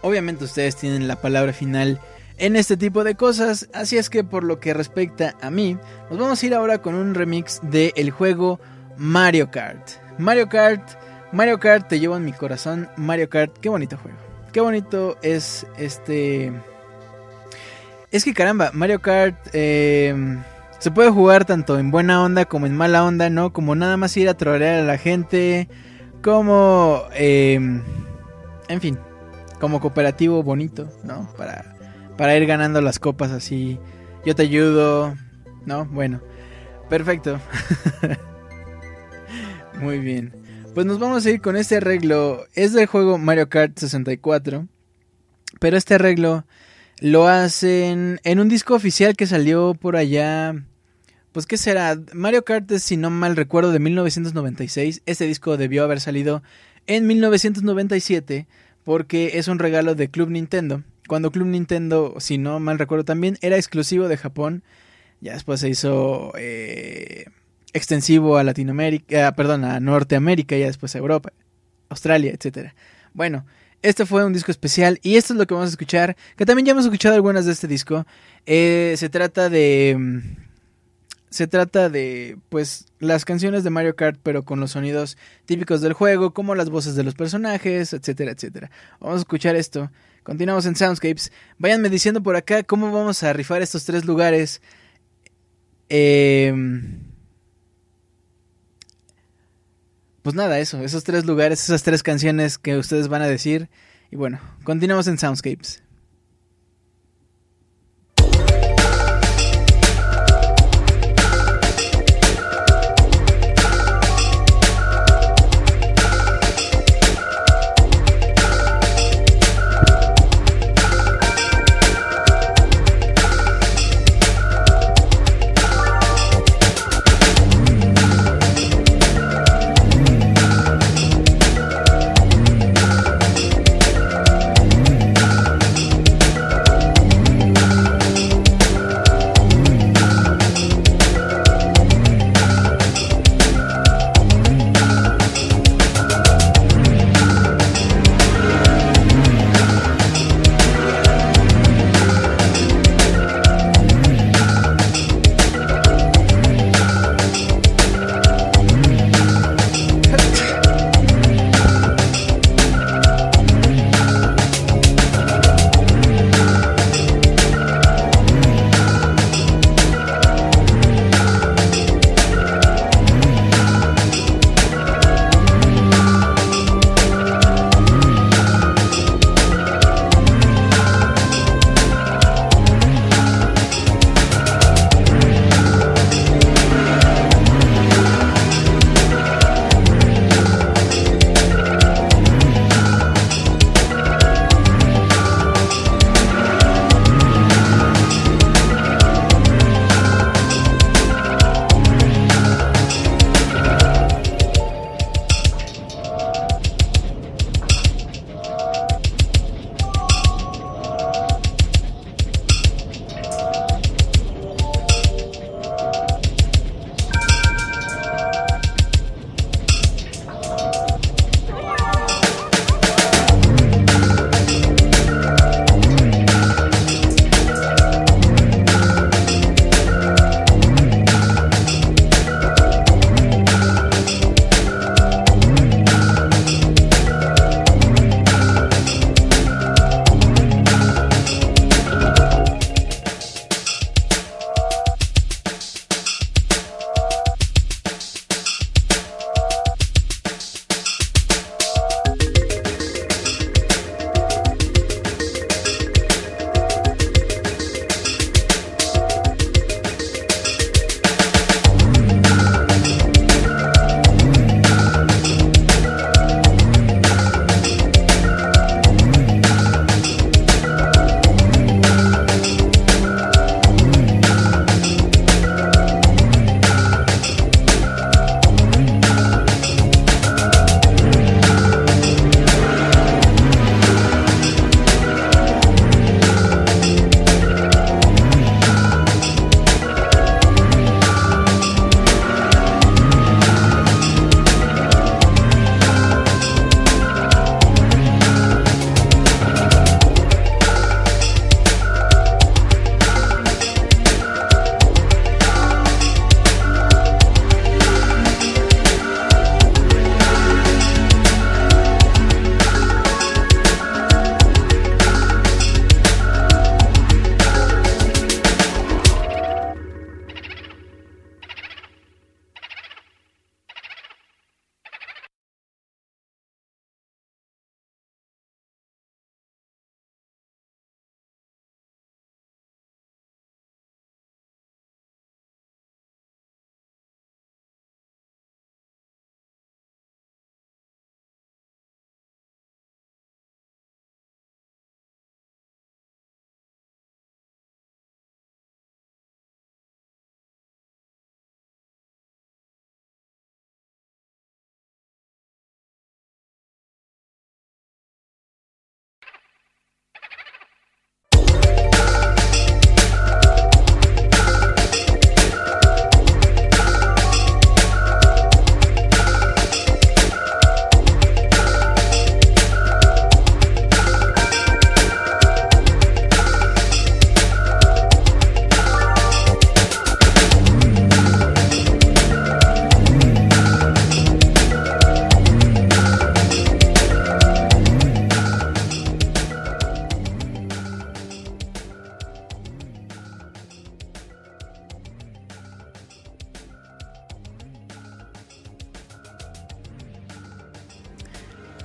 obviamente ustedes tienen la palabra final en este tipo de cosas. Así es que por lo que respecta a mí, nos vamos a ir ahora con un remix del el juego Mario Kart. Mario Kart, Mario Kart te llevo en mi corazón. Mario Kart, qué bonito juego. Qué bonito es este... Es que caramba, Mario Kart eh, se puede jugar tanto en buena onda como en mala onda, ¿no? Como nada más ir a trolear a la gente, como... Eh, en fin, como cooperativo bonito, ¿no? Para, para ir ganando las copas así. Yo te ayudo, ¿no? Bueno, perfecto. Muy bien. Pues nos vamos a ir con este arreglo. Es del juego Mario Kart 64. Pero este arreglo lo hacen en un disco oficial que salió por allá. Pues qué será, Mario Kart es, si no mal recuerdo, de 1996. Este disco debió haber salido en 1997 porque es un regalo de Club Nintendo. Cuando Club Nintendo, si no mal recuerdo también, era exclusivo de Japón. Ya después se hizo... Eh, extensivo a Latinoamérica, ah, perdón, a Norteamérica y después a Europa, Australia, etcétera. Bueno, este fue un disco especial y esto es lo que vamos a escuchar, que también ya hemos escuchado algunas de este disco. Eh, se trata de... Mm, se trata de, pues, las canciones de Mario Kart, pero con los sonidos típicos del juego, como las voces de los personajes, etcétera, etcétera. Vamos a escuchar esto. Continuamos en Soundscapes. Váyanme diciendo por acá cómo vamos a rifar estos tres lugares. Eh pues nada, eso, esos tres lugares, esas tres canciones que ustedes van a decir. Y bueno, continuamos en Soundscapes.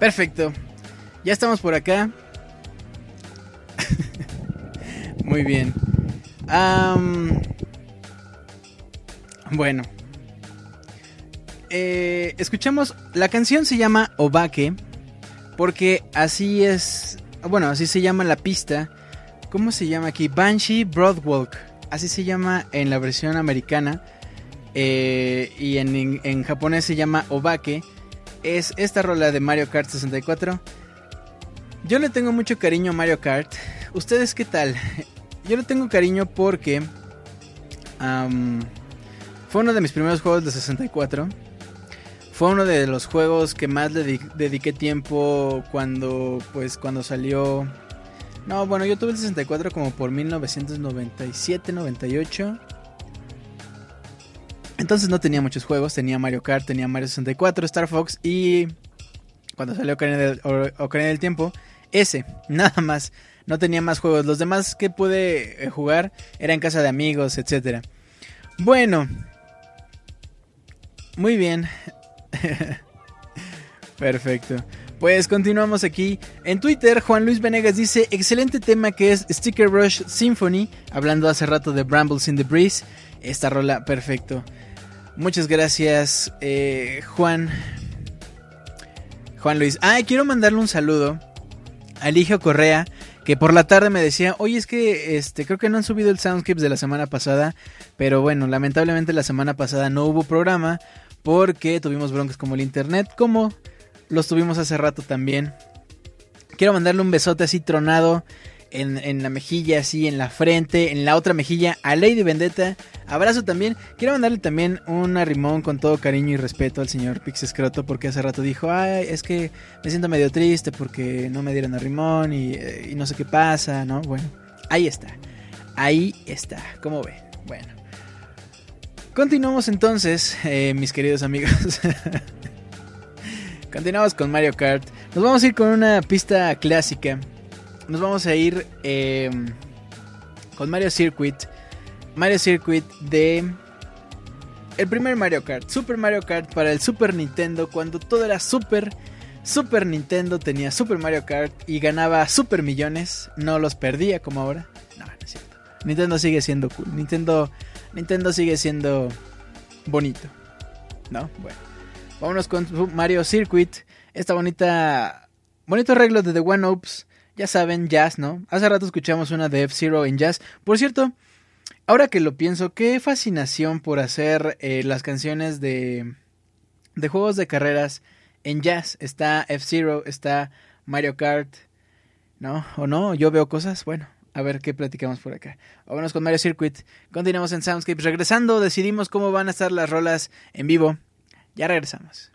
Perfecto. Ya estamos por acá. Muy bien. bueno. Eh, escuchamos. La canción se llama Obake. Porque así es. Bueno, así se llama la pista. ¿Cómo se llama aquí? Banshee Broadwalk. Así se llama en la versión americana. Eh, y en, en japonés se llama Obake es esta rola de Mario Kart 64. Yo le tengo mucho cariño a Mario Kart. ¿Ustedes qué tal? Yo le tengo cariño porque fue uno de mis primeros juegos de 64. Fue uno de los juegos que más le dediqué tiempo cuando pues cuando salió No, bueno, yo tuve el 64 como por 1997, 98. Entonces no tenía muchos juegos, tenía Mario Kart, tenía Mario 64, Star Fox y cuando salió Ocarina del, Tiempo, ese, nada más. No tenía más juegos. Los demás que pude eh, jugar eran en casa de amigos, etc. Bueno. Muy bien. Perfecto. Pues continuamos aquí. En Twitter, Juan Luis Venegas dice, excelente tema que es Sticker Rush Symphony, hablando hace rato de Brambles in the Breeze. Esta rola, perfecto. Muchas gracias, eh, Juan. Juan Luis. Ah, quiero mandarle un saludo a Eligio Correa, que por la tarde me decía, oye, es que este, creo que no han subido el Soundscapes de la semana pasada, pero bueno, lamentablemente la semana pasada no hubo programa porque tuvimos broncas como el internet, como los tuvimos hace rato también. Quiero mandarle un besote así tronado en, la mejilla, así en la frente, en la otra mejilla a Lady Vendetta. Abrazo también. Quiero mandarle también un arrimón con todo cariño y respeto al señor Pixescroto porque hace rato dijo, ay, es que me siento medio triste porque no me dieron arrimón y, eh, y no sé qué pasa, ¿no? Bueno, ahí está. Ahí está. ¿Cómo ve? Bueno. Continuamos entonces, eh, mis queridos amigos. Continuamos con Mario Kart. Nos vamos a ir con una pista clásica nos vamos a ir eh, con Mario Circuit. Mario Circuit de... El primer Mario Kart, Super Mario Kart para el Super Nintendo, cuando todo era Super... Super Nintendo tenía Super Mario Kart y ganaba super millones, no los perdía como ahora. No, no es cierto. Nintendo sigue siendo cool. Nintendo, Nintendo sigue siendo bonito. ¿No? Bueno. Vámonos con Mario Circuit. Esta bonita. Bonito arreglo de The One Ops ya saben, jazz, ¿no? Hace rato escuchamos una de F-Zero en jazz. Por cierto, ahora que lo pienso, qué fascinación por hacer eh, las canciones de, de juegos de carreras en jazz. Está F-Zero, está Mario Kart, ¿no? ¿O no? Yo veo cosas, bueno. A ver qué platicamos por acá. Vámonos con Mario Circuit. Continuamos en Soundscapes. Regresando, decidimos cómo van a estar las rolas en vivo. Ya regresamos.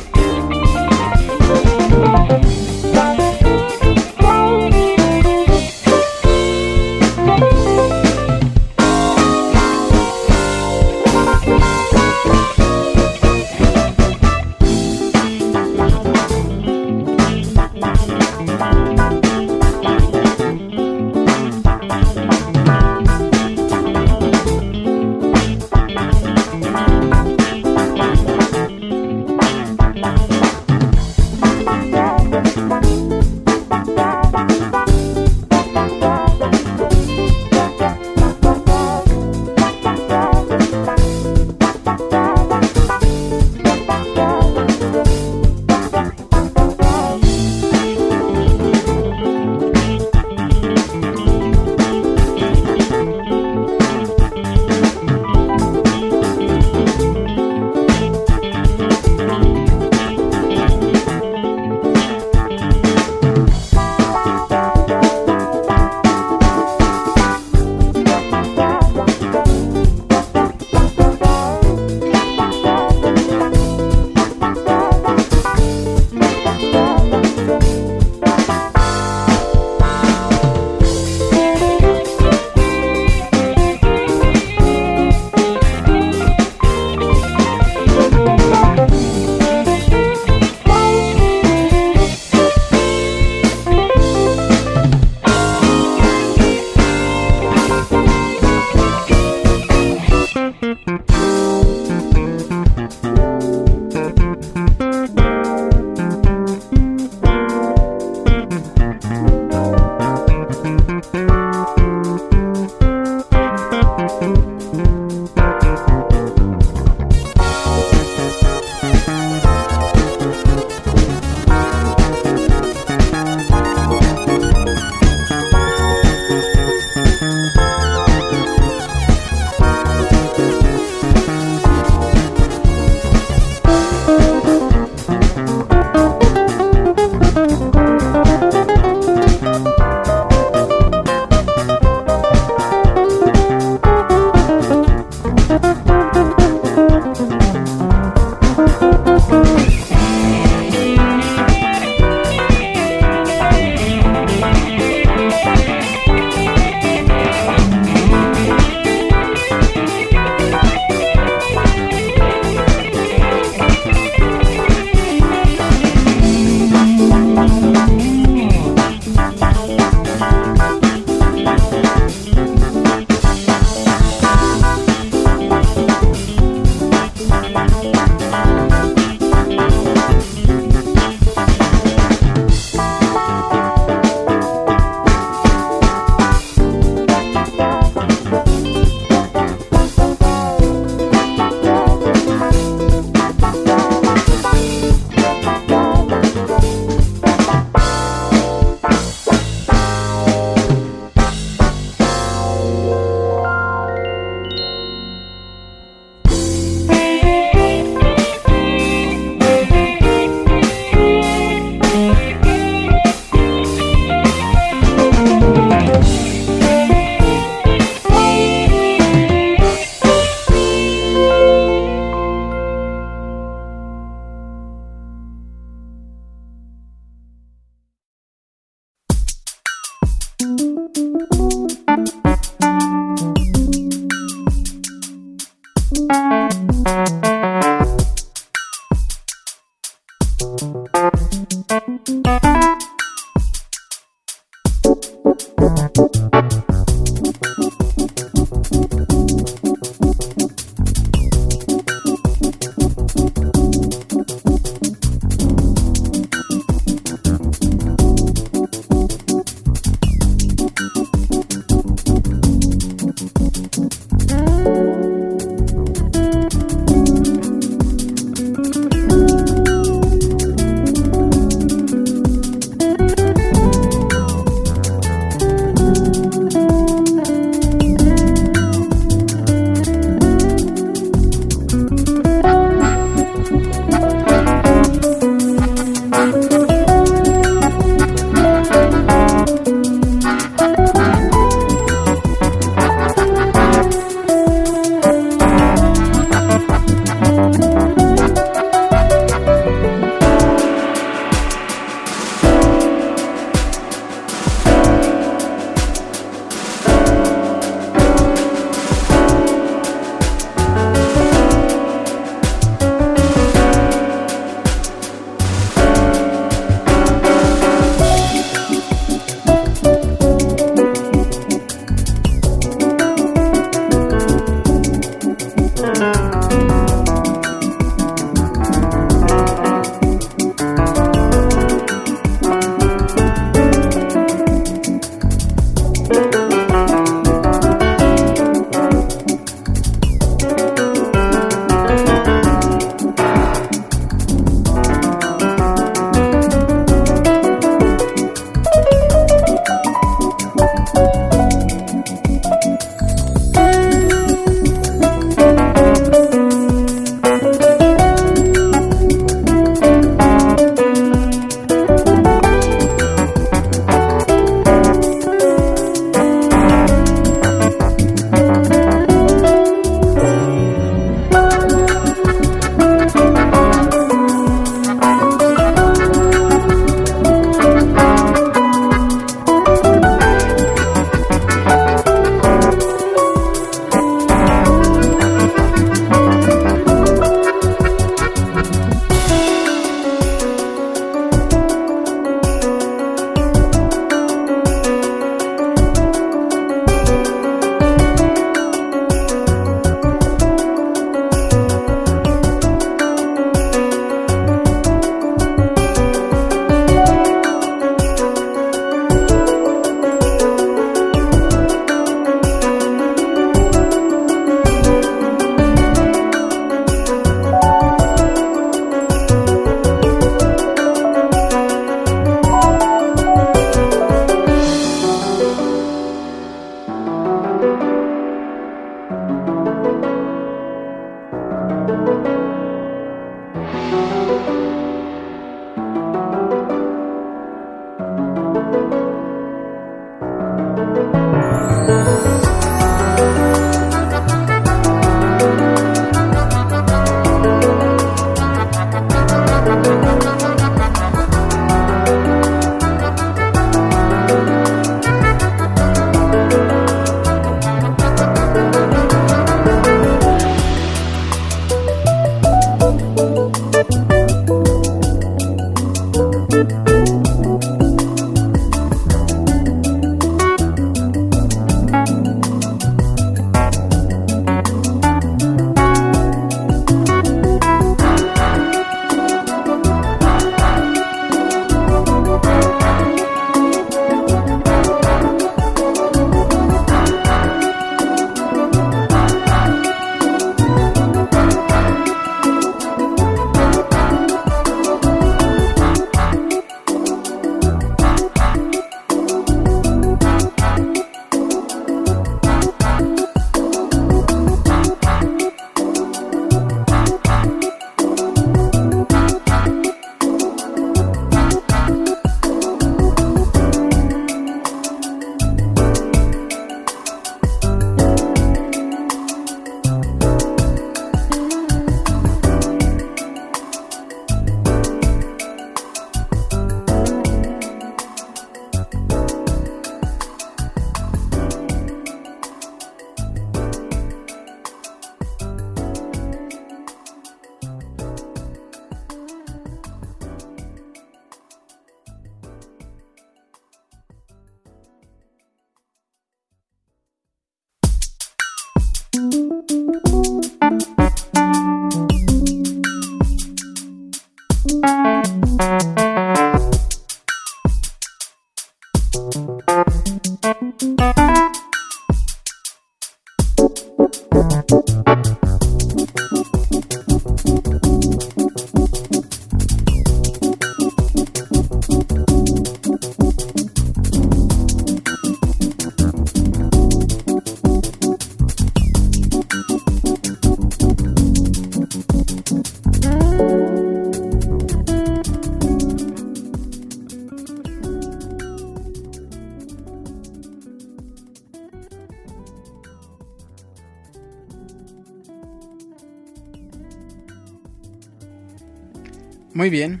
Muy bien.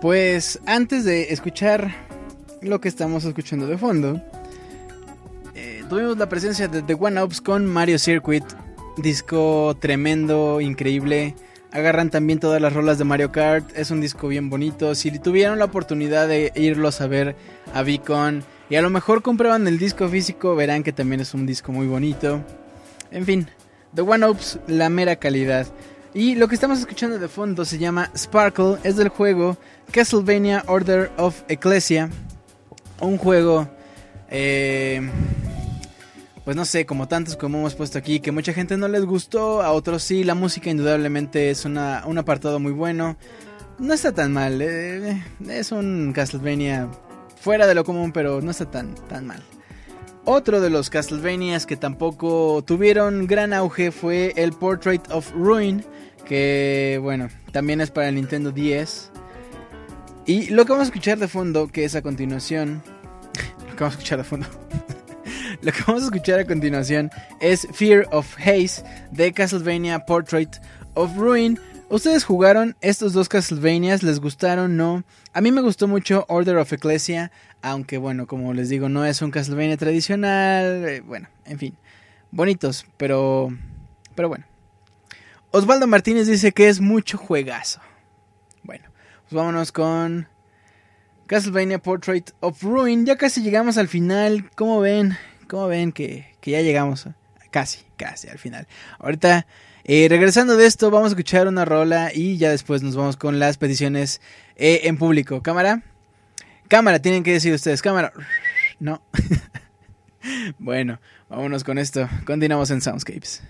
Pues antes de escuchar lo que estamos escuchando de fondo, eh, tuvimos la presencia de The One Ups con Mario Circuit, disco tremendo, increíble. Agarran también todas las rolas de Mario Kart, es un disco bien bonito. Si tuvieron la oportunidad de irlos a ver a Beacon y a lo mejor compraban el disco físico, verán que también es un disco muy bonito. En fin, The One Ups, la mera calidad. Y lo que estamos escuchando de fondo se llama Sparkle, es del juego Castlevania Order of Ecclesia. Un juego, eh, pues no sé, como tantos como hemos puesto aquí, que mucha gente no les gustó, a otros sí. La música indudablemente es una, un apartado muy bueno. No está tan mal, eh, es un Castlevania fuera de lo común, pero no está tan, tan mal. Otro de los Castlevanias que tampoco tuvieron gran auge fue el Portrait of Ruin, que bueno, también es para el Nintendo 10. Y lo que vamos a escuchar de fondo, que es a continuación, lo que vamos a escuchar de fondo, lo que vamos a escuchar a continuación es Fear of Haze de Castlevania Portrait of Ruin. ¿Ustedes jugaron estos dos Castlevanias? ¿Les gustaron? ¿No? A mí me gustó mucho Order of Ecclesia, aunque bueno, como les digo, no es un Castlevania tradicional. Eh, bueno, en fin, bonitos, pero, pero bueno. Osvaldo Martínez dice que es mucho juegazo. Bueno, pues vámonos con Castlevania Portrait of Ruin. Ya casi llegamos al final. ¿Cómo ven? ¿Cómo ven que, que ya llegamos? Casi, casi al final. Ahorita, eh, regresando de esto, vamos a escuchar una rola y ya después nos vamos con las peticiones eh, en público. ¿Cámara? Cámara, tienen que decir ustedes. Cámara. No. bueno, vámonos con esto. Continuamos en Soundscapes.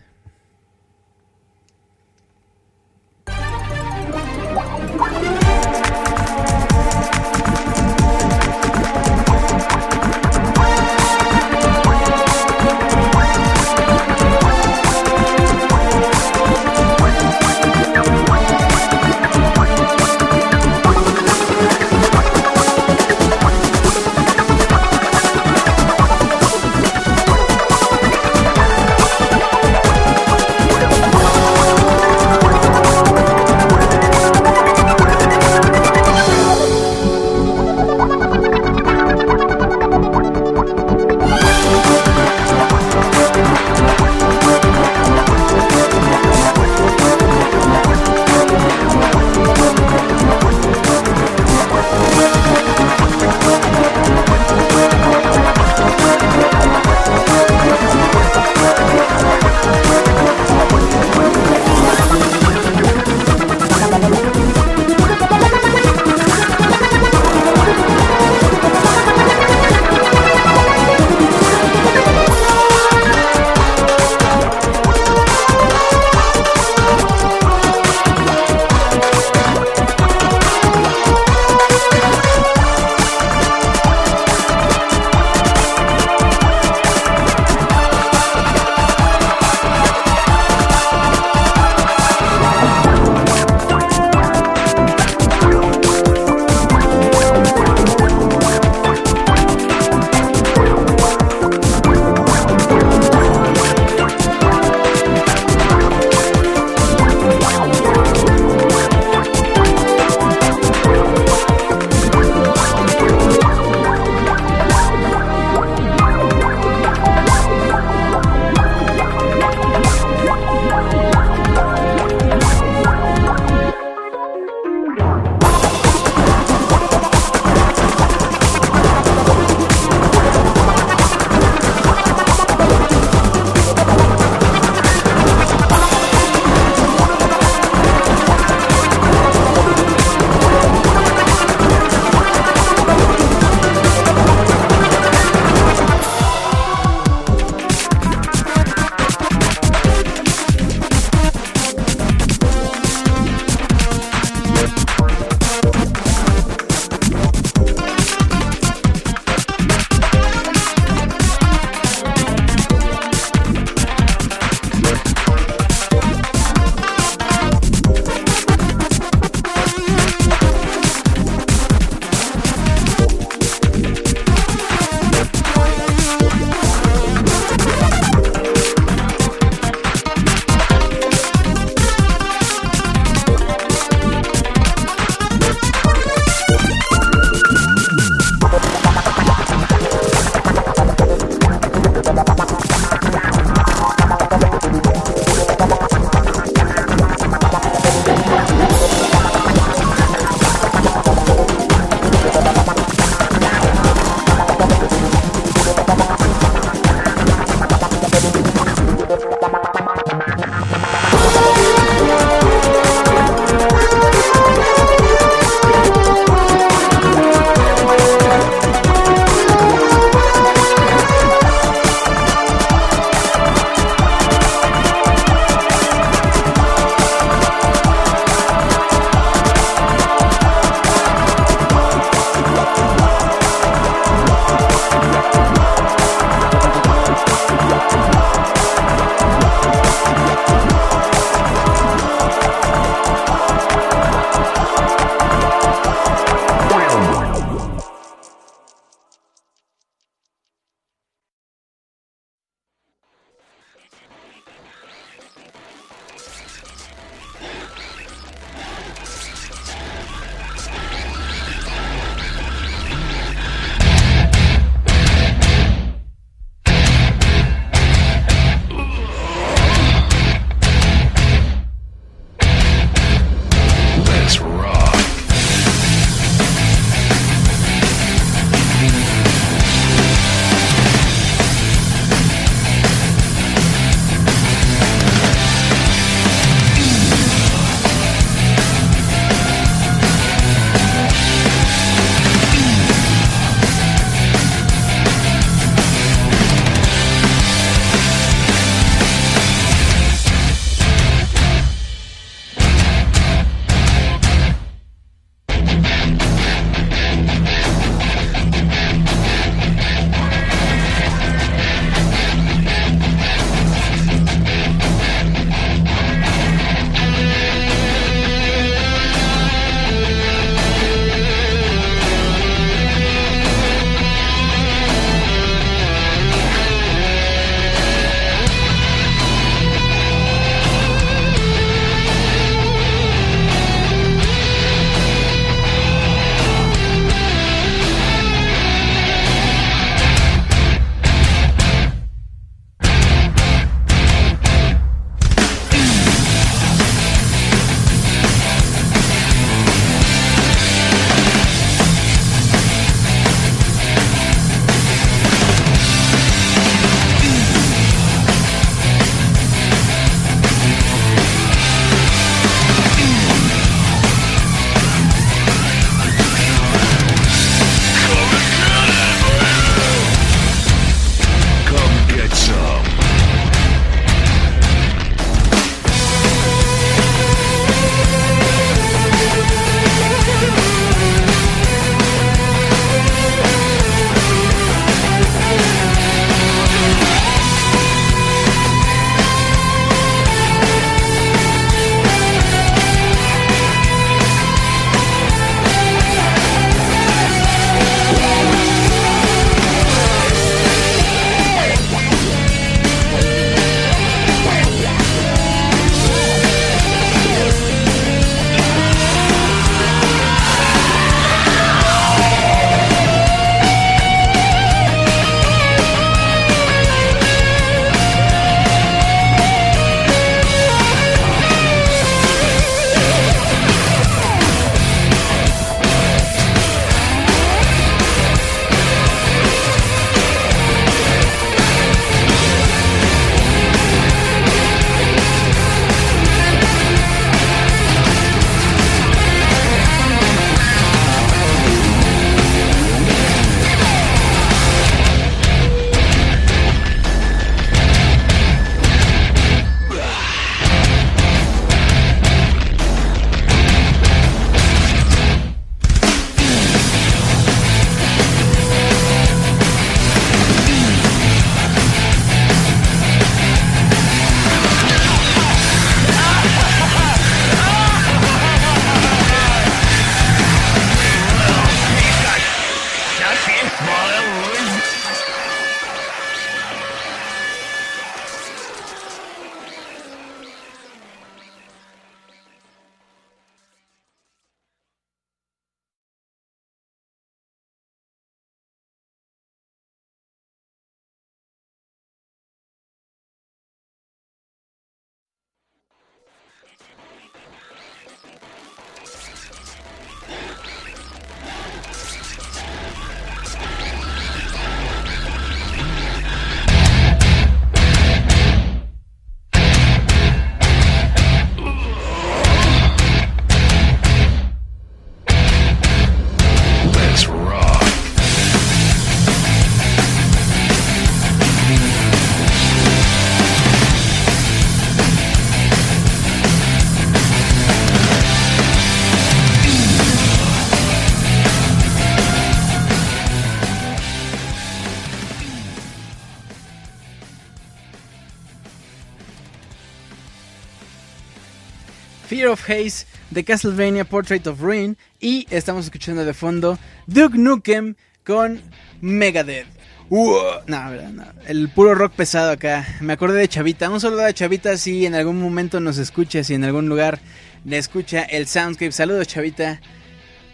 Of Haze de Castlevania Portrait of Ruin y estamos escuchando de fondo Duke Nukem con Megadeth. no, no, el puro rock pesado acá. Me acordé de Chavita. Un saludo a Chavita si en algún momento nos escucha, si en algún lugar le escucha el Soundscape. Saludos Chavita.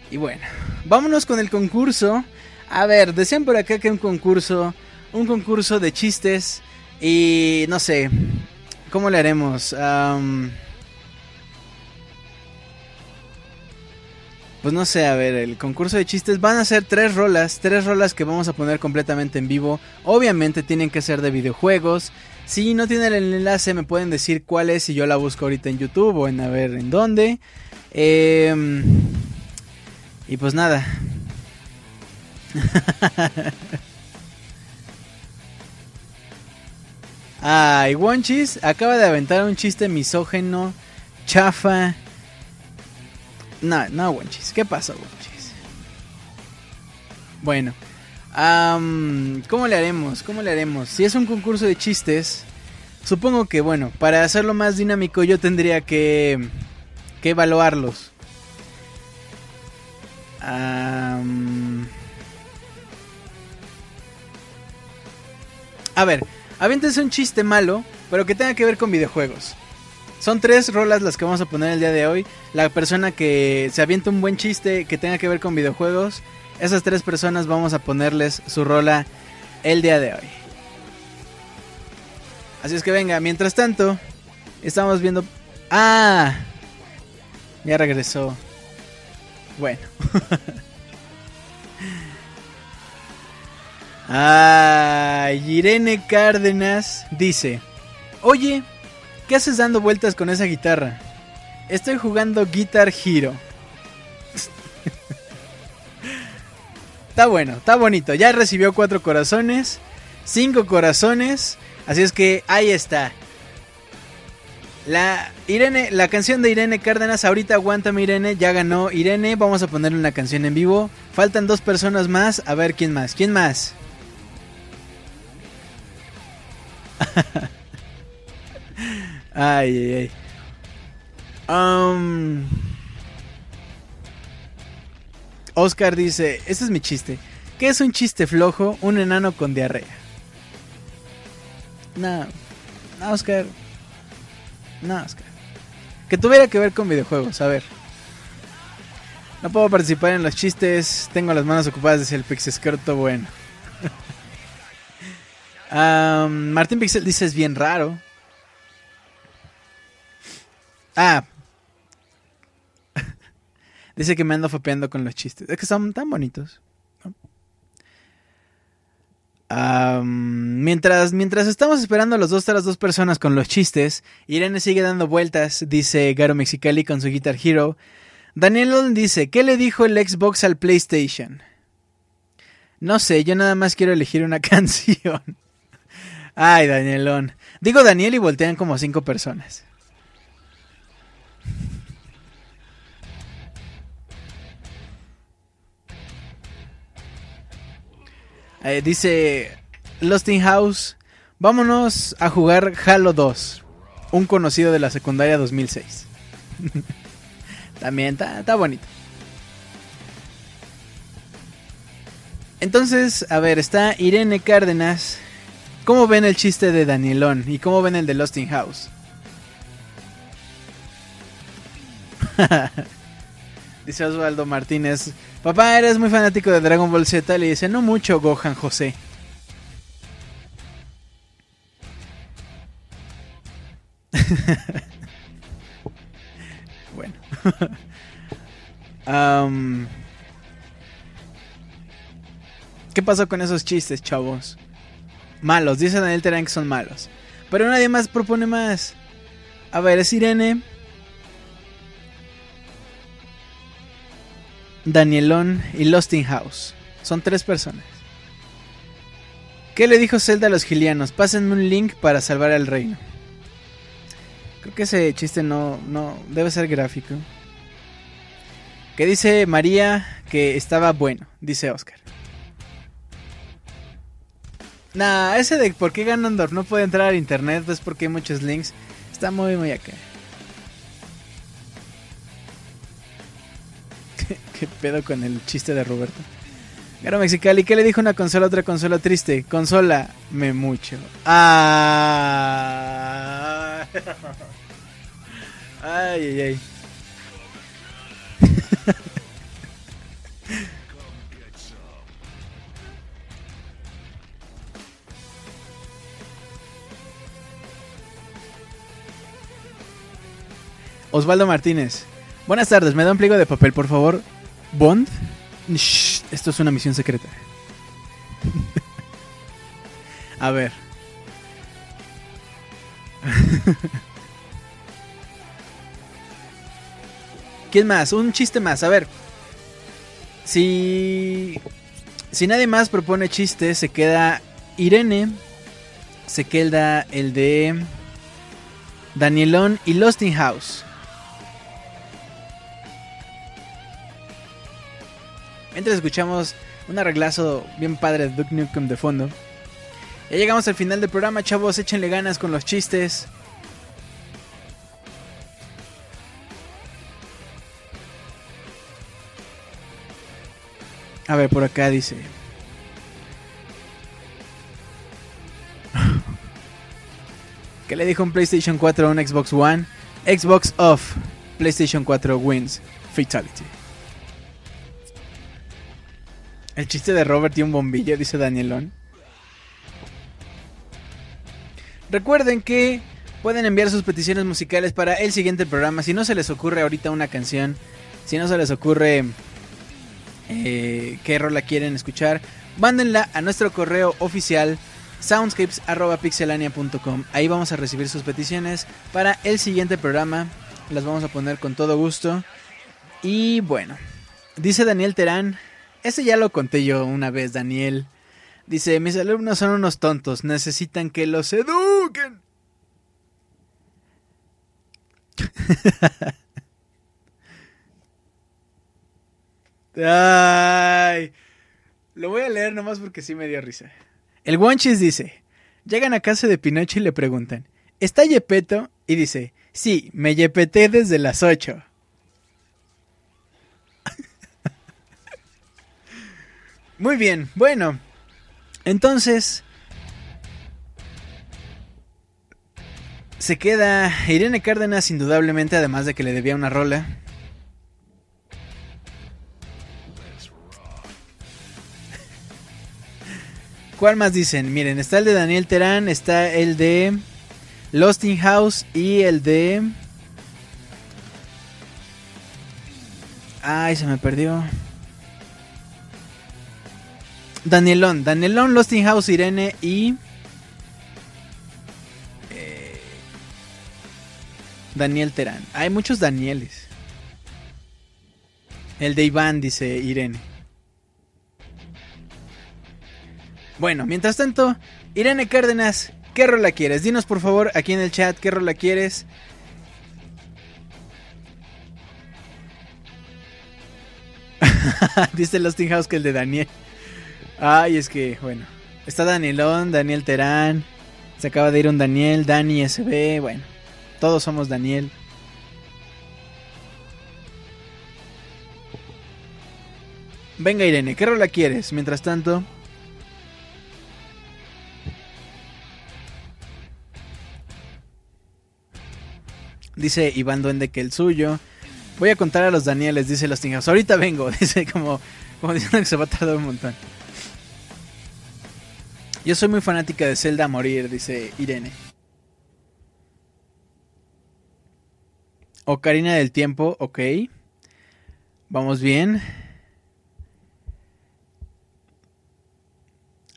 Y bueno, vámonos con el concurso. A ver, decían por acá que un concurso, un concurso de chistes y no sé, ¿cómo le haremos? Pues no sé, a ver, el concurso de chistes van a ser tres rolas, tres rolas que vamos a poner completamente en vivo. Obviamente tienen que ser de videojuegos. Si no tienen el enlace me pueden decir cuál es y yo la busco ahorita en YouTube o en a ver en dónde. Eh, y pues nada. Ay, Wonchis acaba de aventar un chiste misógeno, chafa. No, no, Wonchis. ¿Qué pasa, Wonchis? Bueno, ¿cómo le haremos? ¿Cómo le haremos? Si es un concurso de chistes, supongo que, bueno, para hacerlo más dinámico yo tendría que, que evaluarlos. A ver, aviéntense un chiste malo, pero que tenga que ver con videojuegos. Son tres rolas las que vamos a poner el día de hoy. La persona que se avienta un buen chiste que tenga que ver con videojuegos, esas tres personas vamos a ponerles su rola el día de hoy. Así es que venga, mientras tanto, estamos viendo... Ah, ya regresó. Bueno. ah, Irene Cárdenas dice, oye, ¿qué haces dando vueltas con esa guitarra? Estoy jugando Guitar Hero. está bueno, está bonito. Ya recibió cuatro corazones, cinco corazones. Así es que ahí está. La Irene, la canción de Irene Cárdenas, ahorita aguántame Irene, ya ganó Irene, vamos a ponerle una canción en vivo. Faltan dos personas más, a ver quién más, quién más. ay, ay, ay. Um, Oscar dice, este es mi chiste. ¿Qué es un chiste flojo? Un enano con diarrea. No, no, Oscar. No, es que... tuviera que ver con videojuegos, a ver. No puedo participar en los chistes, tengo las manos ocupadas desde el Pixescroto, bueno. Martín Pixel dice es bien raro. Ah. dice que me ando fopeando con los chistes. Es que son tan bonitos mientras, mientras estamos esperando a los dos las dos personas con los chistes, Irene sigue dando vueltas, dice Garo Mexicali con su Guitar Hero. Danielon dice, ¿qué le dijo el Xbox al PlayStation? No sé, yo nada más quiero elegir una canción. Ay, Danielón. Digo Daniel y voltean como cinco personas. Eh, dice Lost in House, vámonos a jugar Halo 2, un conocido de la secundaria 2006. También está bonito. Entonces, a ver, está Irene Cárdenas. ¿Cómo ven el chiste de Danielón? ¿Y cómo ven el de Lost in House? Dice Osvaldo Martínez, papá, eres muy fanático de Dragon Ball Z. Le dice, no mucho, Gohan José. bueno. ¿Qué pasó con esos chistes, chavos? Malos, dice Daniel Terán que son malos. Pero nadie más propone más. A ver, es Irene. Danielón y Lost in House. Son tres personas. ¿Qué le dijo Zelda a los gilianos? Pásenme un link para salvar al reino. Creo que ese chiste no, no debe ser gráfico. ¿Qué dice María que estaba bueno? Dice Oscar. Nah, ese de por qué Ganondorf no puede entrar a internet es porque hay muchos links. Está muy, muy acá. ¿Qué pedo con el chiste de Roberto? Garo Mexicali, ¿qué le dijo una consola a otra consola triste? Consola, me mucho. Ah. Ay, ay, ay. Osvaldo Martínez. Buenas tardes, me da un pliego de papel, por favor. Bond. Esto es una misión secreta. A ver. ¿Quién más? Un chiste más. A ver. Si. Si nadie más propone chistes, se queda Irene. Se queda el de. Danielón y Lost in House. Escuchamos un arreglazo bien padre de Duke Nukem de fondo. Ya llegamos al final del programa, chavos. Échenle ganas con los chistes. A ver, por acá dice. ¿Qué le dijo un PlayStation 4 a un Xbox One? Xbox off. PlayStation 4 wins. Fatality. El chiste de Robert y un bombillo, dice Danielón. Recuerden que pueden enviar sus peticiones musicales para el siguiente programa. Si no se les ocurre ahorita una canción, si no se les ocurre eh, qué rola quieren escuchar, mándenla a nuestro correo oficial soundscapes.pixelania.com. Ahí vamos a recibir sus peticiones para el siguiente programa. Las vamos a poner con todo gusto. Y bueno, dice Daniel Terán, ese ya lo conté yo una vez, Daniel. Dice, mis alumnos son unos tontos, necesitan que los eduquen. Ay, lo voy a leer nomás porque sí me dio risa. El Wonchis dice, llegan a casa de Pinocho y le preguntan, ¿está Yepeto? Y dice, sí, me yepeté desde las 8. Muy bien, bueno, entonces se queda Irene Cárdenas indudablemente, además de que le debía una rola. ¿Cuál más dicen? Miren, está el de Daniel Terán, está el de Lost in House y el de... Ay, se me perdió. Danielón, Danielón, Lost House, Irene y... Eh, Daniel Terán. Hay muchos Danieles. El de Iván, dice Irene. Bueno, mientras tanto, Irene Cárdenas, ¿qué rola quieres? Dinos por favor aquí en el chat qué rola quieres. Dice Lost House que el de Daniel. Ay, es que, bueno. Está Danielón, Daniel Terán. Se acaba de ir un Daniel, Dani SB. Bueno, todos somos Daniel. Venga, Irene, ¿qué rola quieres? Mientras tanto. Dice Iván Duende que el suyo. Voy a contar a los Danieles, dice los House. Ahorita vengo, dice como, como diciendo que se va a tardar un montón. Yo soy muy fanática de Zelda a morir, dice Irene. Ocarina del Tiempo, ok. Vamos bien.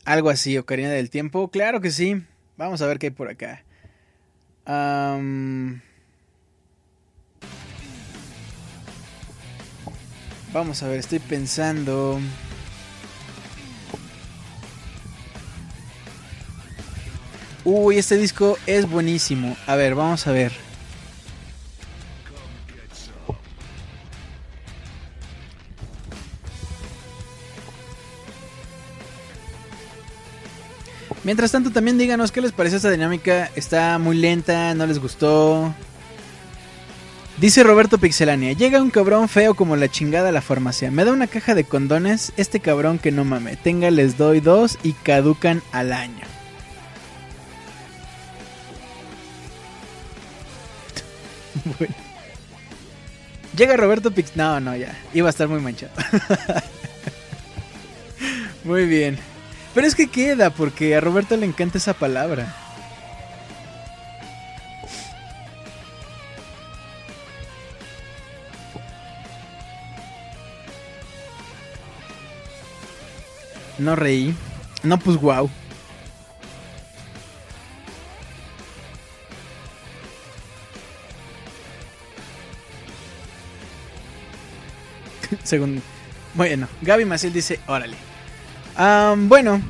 Algo así, Ocarina del Tiempo. Claro que sí. Vamos a ver qué hay por acá. Vamos a ver, estoy pensando... Uy, este disco es buenísimo. A ver, vamos a ver. Mientras tanto, también díganos qué les parece esta dinámica. Está muy lenta, no les gustó. Dice Roberto Pixelania, llega un cabrón feo como la chingada a la farmacia. Me da una caja de condones, este cabrón que no mame. Tenga, les doy dos y caducan al año. Llega Roberto Pix... No, no, ya. Iba a estar muy manchado. muy bien. Pero es que queda, porque a Roberto le encanta esa palabra. No reí. No, pues wow. Según. Bueno, Gaby Maciel dice: Órale. Bueno.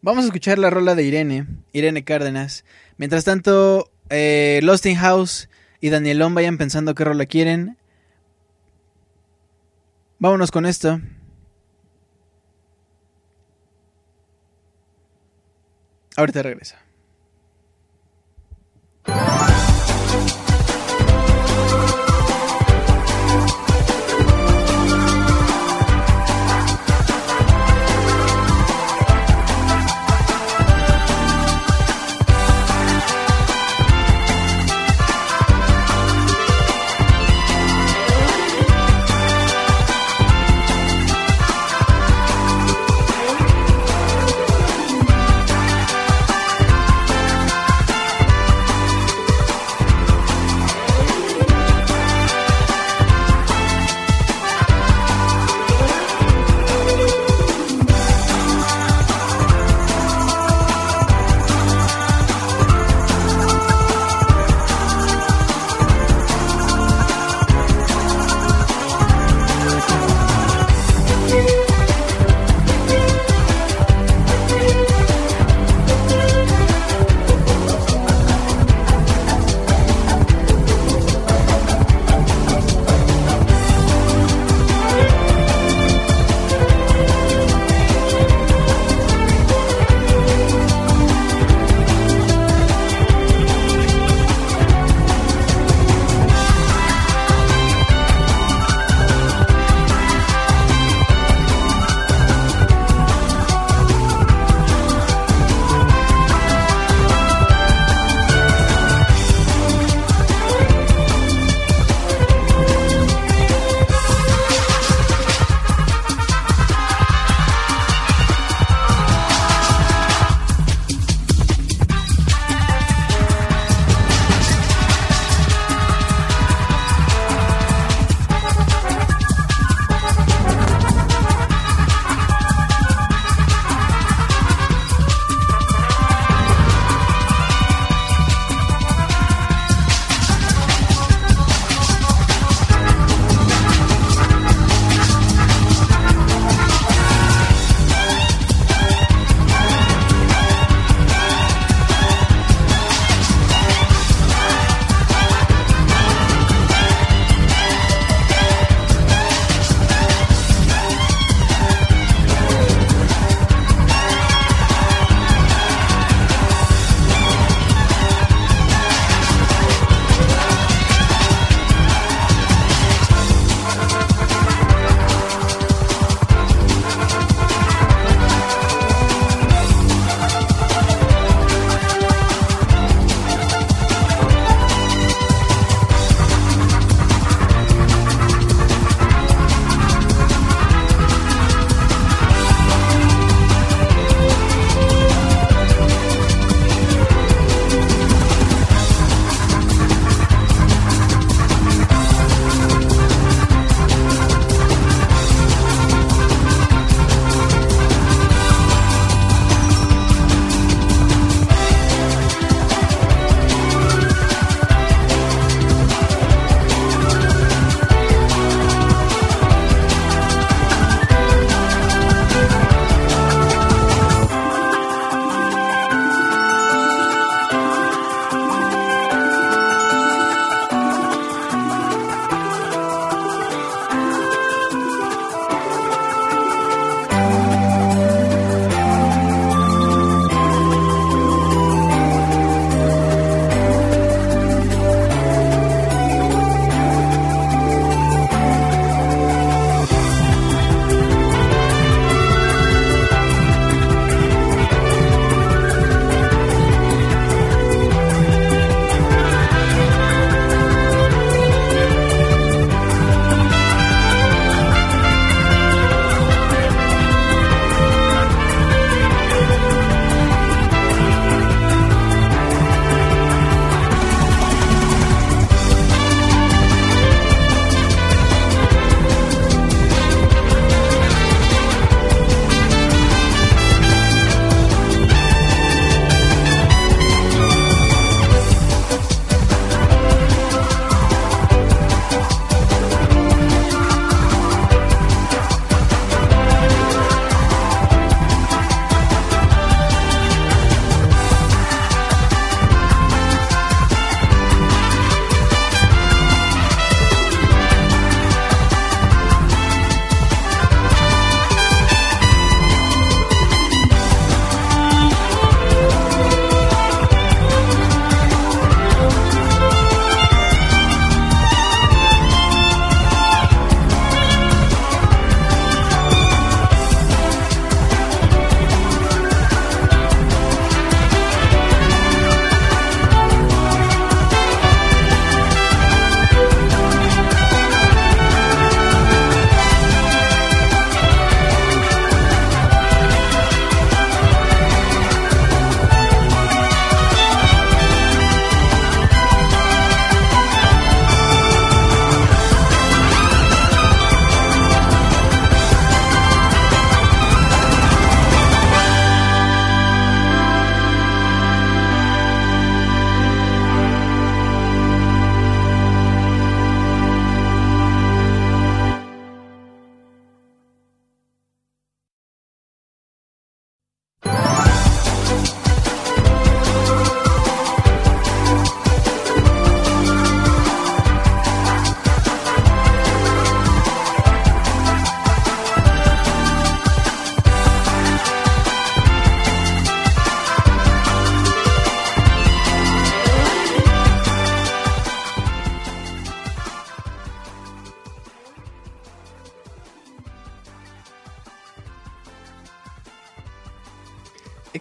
Vamos a escuchar la rola de Irene, Irene Cárdenas. Mientras tanto, eh, House y Danielón vayan pensando qué rola quieren. Vámonos con esto. Ahorita regresa.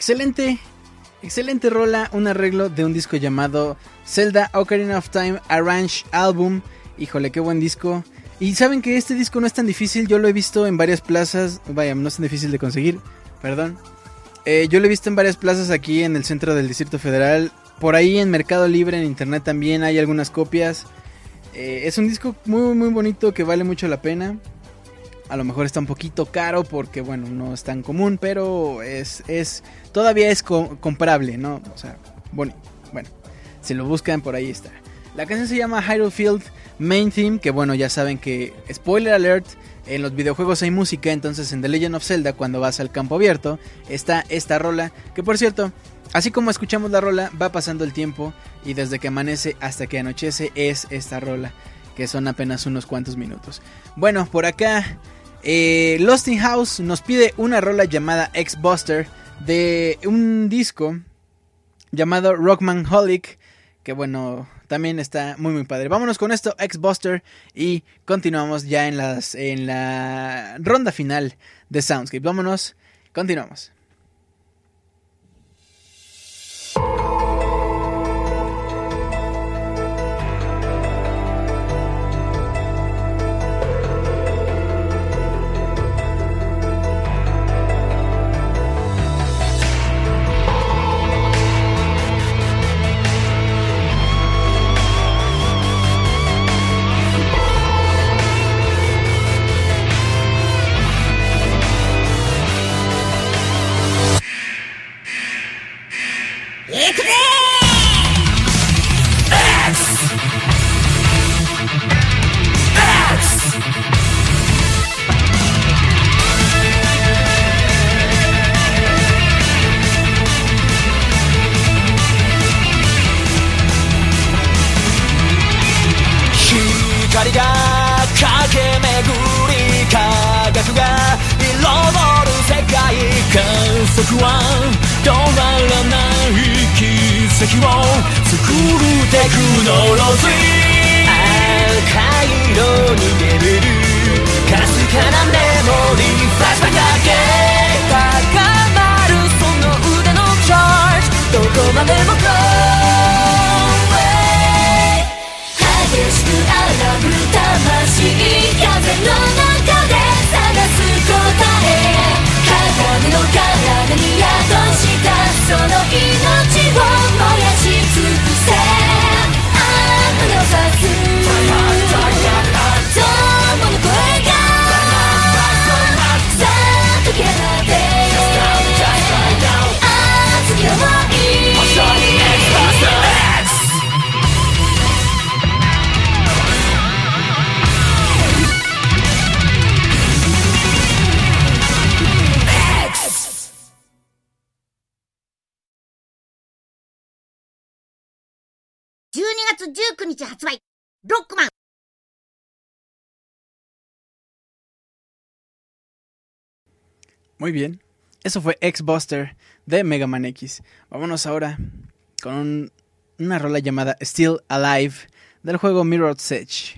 Excelente, excelente rola, un arreglo de un disco llamado Zelda Ocarina of Time Arrange Album. Híjole, qué buen disco. Y saben que este disco no es tan difícil, yo lo he visto en varias plazas, vaya, no es tan difícil de conseguir, perdón. Eh, yo lo he visto en varias plazas aquí en el centro del Distrito Federal. Por ahí en Mercado Libre, en Internet también hay algunas copias. Eh, es un disco muy, muy bonito que vale mucho la pena. A lo mejor está un poquito caro porque, bueno, no es tan común, pero es, es todavía es comparable, ¿no? O sea, bueno, bueno, si lo buscan por ahí está. La canción se llama Hyrule Field Main Theme, que bueno, ya saben que, spoiler alert, en los videojuegos hay música, entonces en The Legend of Zelda, cuando vas al campo abierto, está esta rola, que por cierto, así como escuchamos la rola, va pasando el tiempo y desde que amanece hasta que anochece es esta rola, que son apenas unos cuantos minutos. Bueno, por acá, eh, Lost in House nos pide una rola llamada X-Buster de un disco llamado Rockman Holic, que bueno, también está muy muy padre. Vámonos con esto, X-Buster, y continuamos ya en, las, en la ronda final de Soundscape. Vámonos, continuamos. Muy bien, eso fue X-Buster de Mega Man X. Vámonos ahora con una rola llamada Still Alive del juego Mirror's Edge.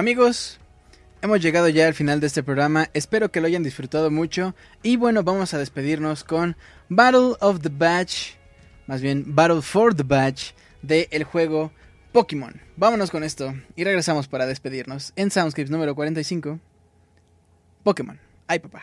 Amigos, hemos llegado ya al final de este programa. Espero que lo hayan disfrutado mucho. Y bueno, vamos a despedirnos con Battle of the Batch. Más bien, Battle for the Batch. De el juego Pokémon. Vámonos con esto. Y regresamos para despedirnos. En Soundscapes número 45. Pokémon. Ay, papá.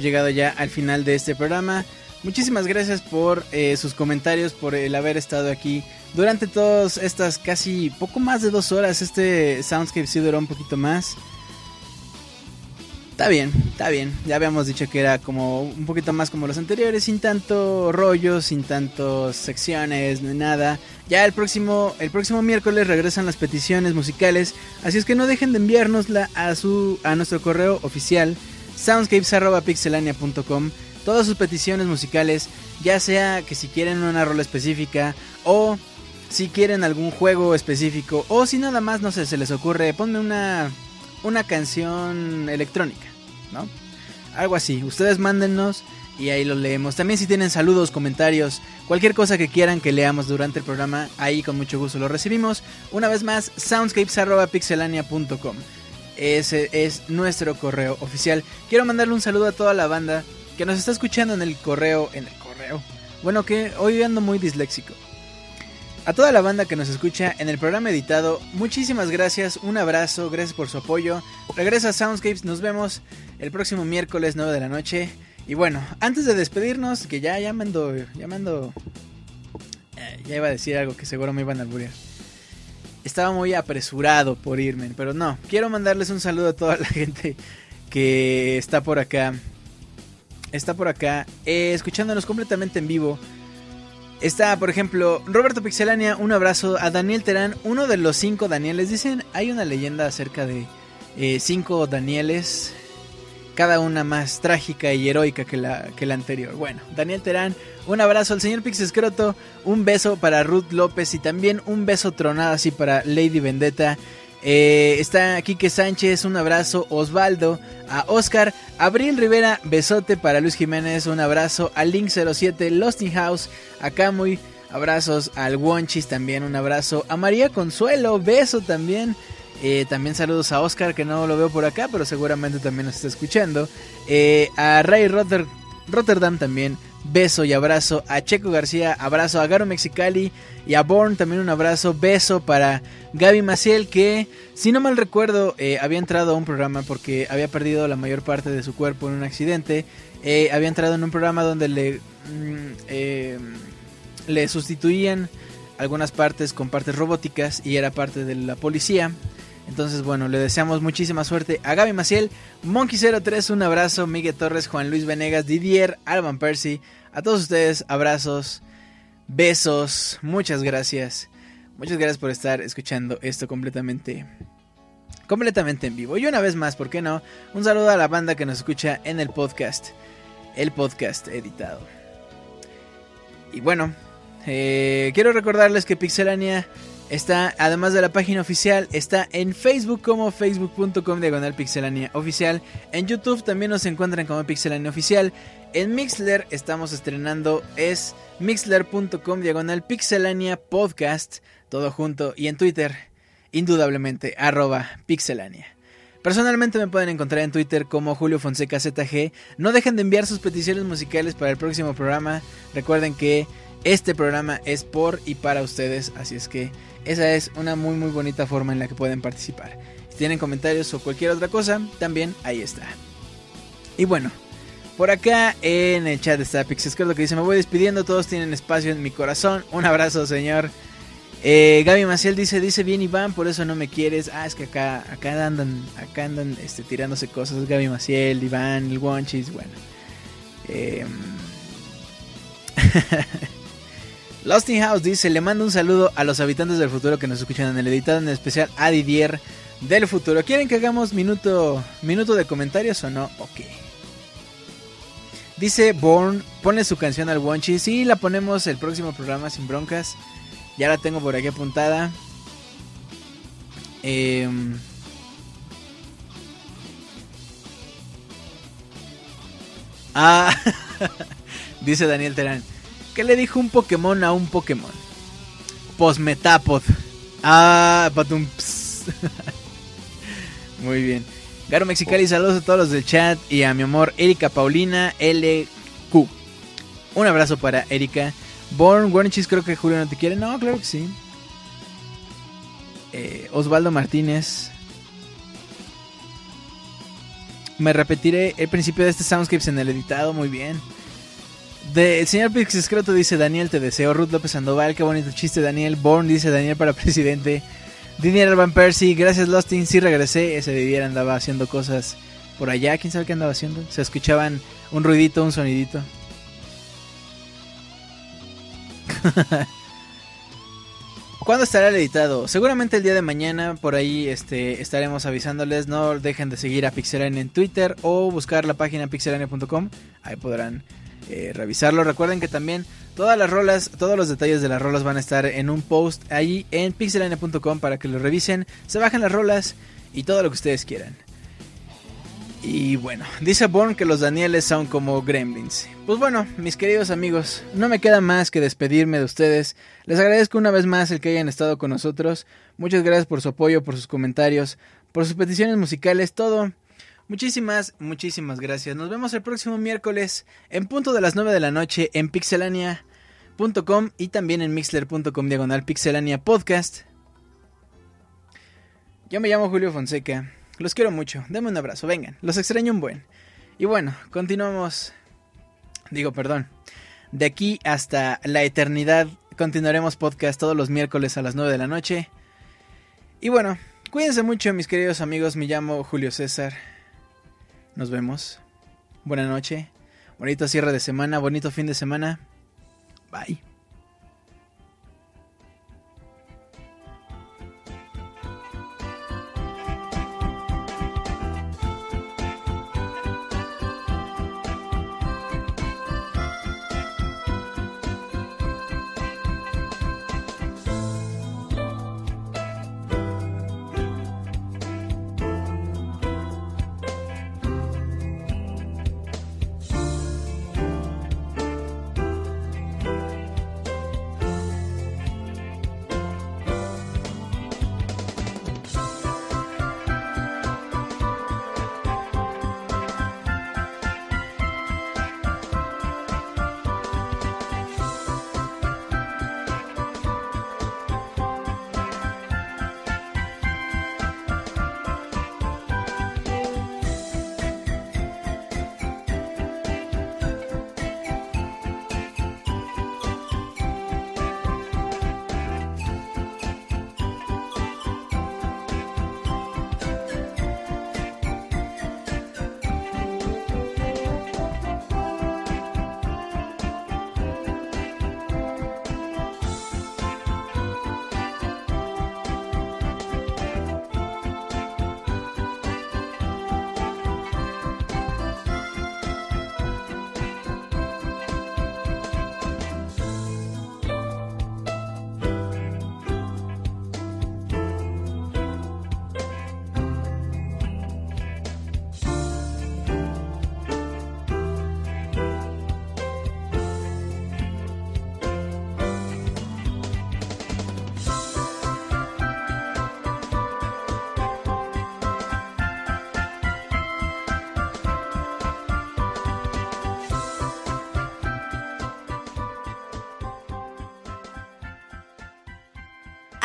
Llegado ya al final de este programa. Muchísimas gracias por eh, sus comentarios, por el haber estado aquí durante todas estas casi poco más de dos horas. Este Soundscape sí duró un poquito más. Está bien, está bien. Ya habíamos dicho que era como un poquito más como los anteriores, sin tanto rollo, sin tantas secciones, ni nada. Ya el próximo, el próximo miércoles regresan las peticiones musicales, así es que no dejen de enviárnosla a su a nuestro correo oficial soundscapes@pixelania.com. Todas sus peticiones musicales, ya sea que si quieren una rola específica o si quieren algún juego específico o si nada más no sé, se les ocurre, ponme una una canción electrónica, ¿no? Algo así. Ustedes mándennos y ahí lo leemos. También si tienen saludos, comentarios, cualquier cosa que quieran que leamos durante el programa, ahí con mucho gusto lo recibimos. Una vez más, soundscapes.pixelania.com. Ese es nuestro correo oficial. Quiero mandarle un saludo a toda la banda que nos está escuchando en el correo, en el correo. Bueno, que hoy ando muy disléxico. A toda la banda que nos escucha en el programa editado, muchísimas gracias, un abrazo, gracias por su apoyo. Regresa Soundscapes, nos vemos el próximo miércoles 9 de la noche. Y bueno, antes de despedirnos, que ya, ya mando, ya mando... Eh, ya iba a decir algo que seguro me iban a alburear. Estaba muy apresurado por irme, pero no. Quiero mandarles un saludo a toda la gente que está por acá. Está por acá, eh, escuchándonos completamente en vivo Está, por ejemplo, Roberto Pixelania, un abrazo a Daniel Terán, uno de los cinco Danieles. Dicen, hay una leyenda acerca de eh, cinco Danieles, cada una más trágica y heroica que la, que la anterior. Bueno, Daniel Terán, un abrazo al señor Pixescroto, un beso para Ruth López y también un beso tronado así para Lady Vendetta. Eh, está Quique Sánchez, un abrazo. Osvaldo, a Oscar, Abril Rivera, besote para Luis Jiménez, un abrazo. A Link07, Losting House, a Camuy, abrazos. Al Wonchis también, un abrazo. A María Consuelo, beso también. Eh, también saludos a Oscar, que no lo veo por acá, pero seguramente también nos está escuchando. Eh, a Ray Rotterdam también, beso y abrazo. A Checo García, abrazo. A Garo Mexicali y a Born también un abrazo. Beso para Gaby Maciel, que si no mal recuerdo eh, había entrado a un programa porque había perdido la mayor parte de su cuerpo en un accidente. Eh, había entrado en un programa donde le, mm, eh, le sustituían algunas partes con partes robóticas y era parte de la policía. Entonces, bueno, le deseamos muchísima suerte a Gaby Maciel, Monkey03, un abrazo, Miguel Torres, Juan Luis Venegas, Didier, Alban Percy, a todos ustedes, abrazos, besos, muchas gracias. Muchas gracias por estar escuchando esto completamente completamente en vivo. Y una vez más, ¿por qué no? Un saludo a la banda que nos escucha en el podcast, el podcast editado. Y bueno, eh, quiero recordarles que Pixelania está, además de la página oficial, está en Facebook como facebook.com diagonal pixelania oficial. En YouTube también nos encuentran como pixelania oficial. En Mixler estamos estrenando, es mixler.com diagonal pixelania podcast todo junto, y en Twitter, indudablemente, arroba pixelania. Personalmente me pueden encontrar en Twitter como Julio Fonseca ZG. No dejen de enviar sus peticiones musicales para el próximo programa. Recuerden que este programa es por y para ustedes, así es que esa es una muy muy bonita forma en la que pueden participar. Si tienen comentarios o cualquier otra cosa, también ahí está. Y bueno, por acá en el chat está Pixescroto que dice, me voy despidiendo, todos tienen espacio en mi corazón. Un abrazo, señor. Eh, Gaby Maciel dice, dice bien Iván, por eso no me quieres. Ah, es que acá, acá andan, acá andan este, tirándose cosas. Gaby Maciel, Iván, el Wonchis, bueno. Eh, House dice, le mando un saludo a los habitantes del futuro que nos escuchan en el editado, en especial a Didier del futuro. ¿Quieren que hagamos minuto, minuto de comentarios o no? Ok. Dice Born, pone su canción al Wonchis y la ponemos el próximo programa sin broncas. Ya la tengo por aquí apuntada. Em, ah, dice Daniel Terán. ¿Qué le dijo un Pokémon a un Pokémon? Posmetapod. Ah, patum. Muy bien. Garo Mexicali, saludos a todos los del chat y a mi amor Erika Paulina LQ. Un abrazo para Erika. Born, Warnichis, creo que Julio no te quiere. No, claro que sí. Eh, Osvaldo Martínez. me repetiré el principio de este Soundscapes en el editado, muy bien. De, el señor Pixescroto dice Daniel, te deseo. Ruth López Sandoval, qué bonito chiste. Daniel Bourne dice Daniel para presidente. Dinier Van Percy, gracias Lostin, sí regresé. Ese Didier andaba haciendo cosas por allá, quién sabe qué andaba haciendo. Se escuchaban un ruidito, un sonidito. ¿Cuándo estará el editado? Seguramente el día de mañana, por ahí este, estaremos avisándoles. No dejen de seguir a Pixelania en Twitter o buscar la página pixelania.com. Ahí podrán eh, revisarlo. Recuerden que también todas las rolas, todos los detalles de las rolas van a estar en un post ahí en pixelania.com para que lo revisen, se bajen las rolas y todo lo que ustedes quieran. Y bueno, dice Born que los Danieles son como gremlins. Pues bueno, mis queridos amigos, no me queda más que despedirme de ustedes. Les agradezco una vez más el que hayan estado con nosotros. Muchas gracias por su apoyo, por sus comentarios, por sus peticiones musicales, todo. Muchísimas, muchísimas gracias. Nos vemos el próximo miércoles en punto de las 9 de la noche en pixelania.com y también en mixler.com diagonal pixelania podcast. Yo me llamo Julio Fonseca. Los quiero mucho. Denme un abrazo, vengan. Los extraño un buen. Y bueno, continuamos. Digo, perdón. De aquí hasta la eternidad continuaremos podcast todos los miércoles a las 9 de la noche. Y bueno, cuídense mucho mis queridos amigos. Me llamo Julio César. Nos vemos. Buena noche. Bonito cierre de semana. Bonito fin de semana. Bye.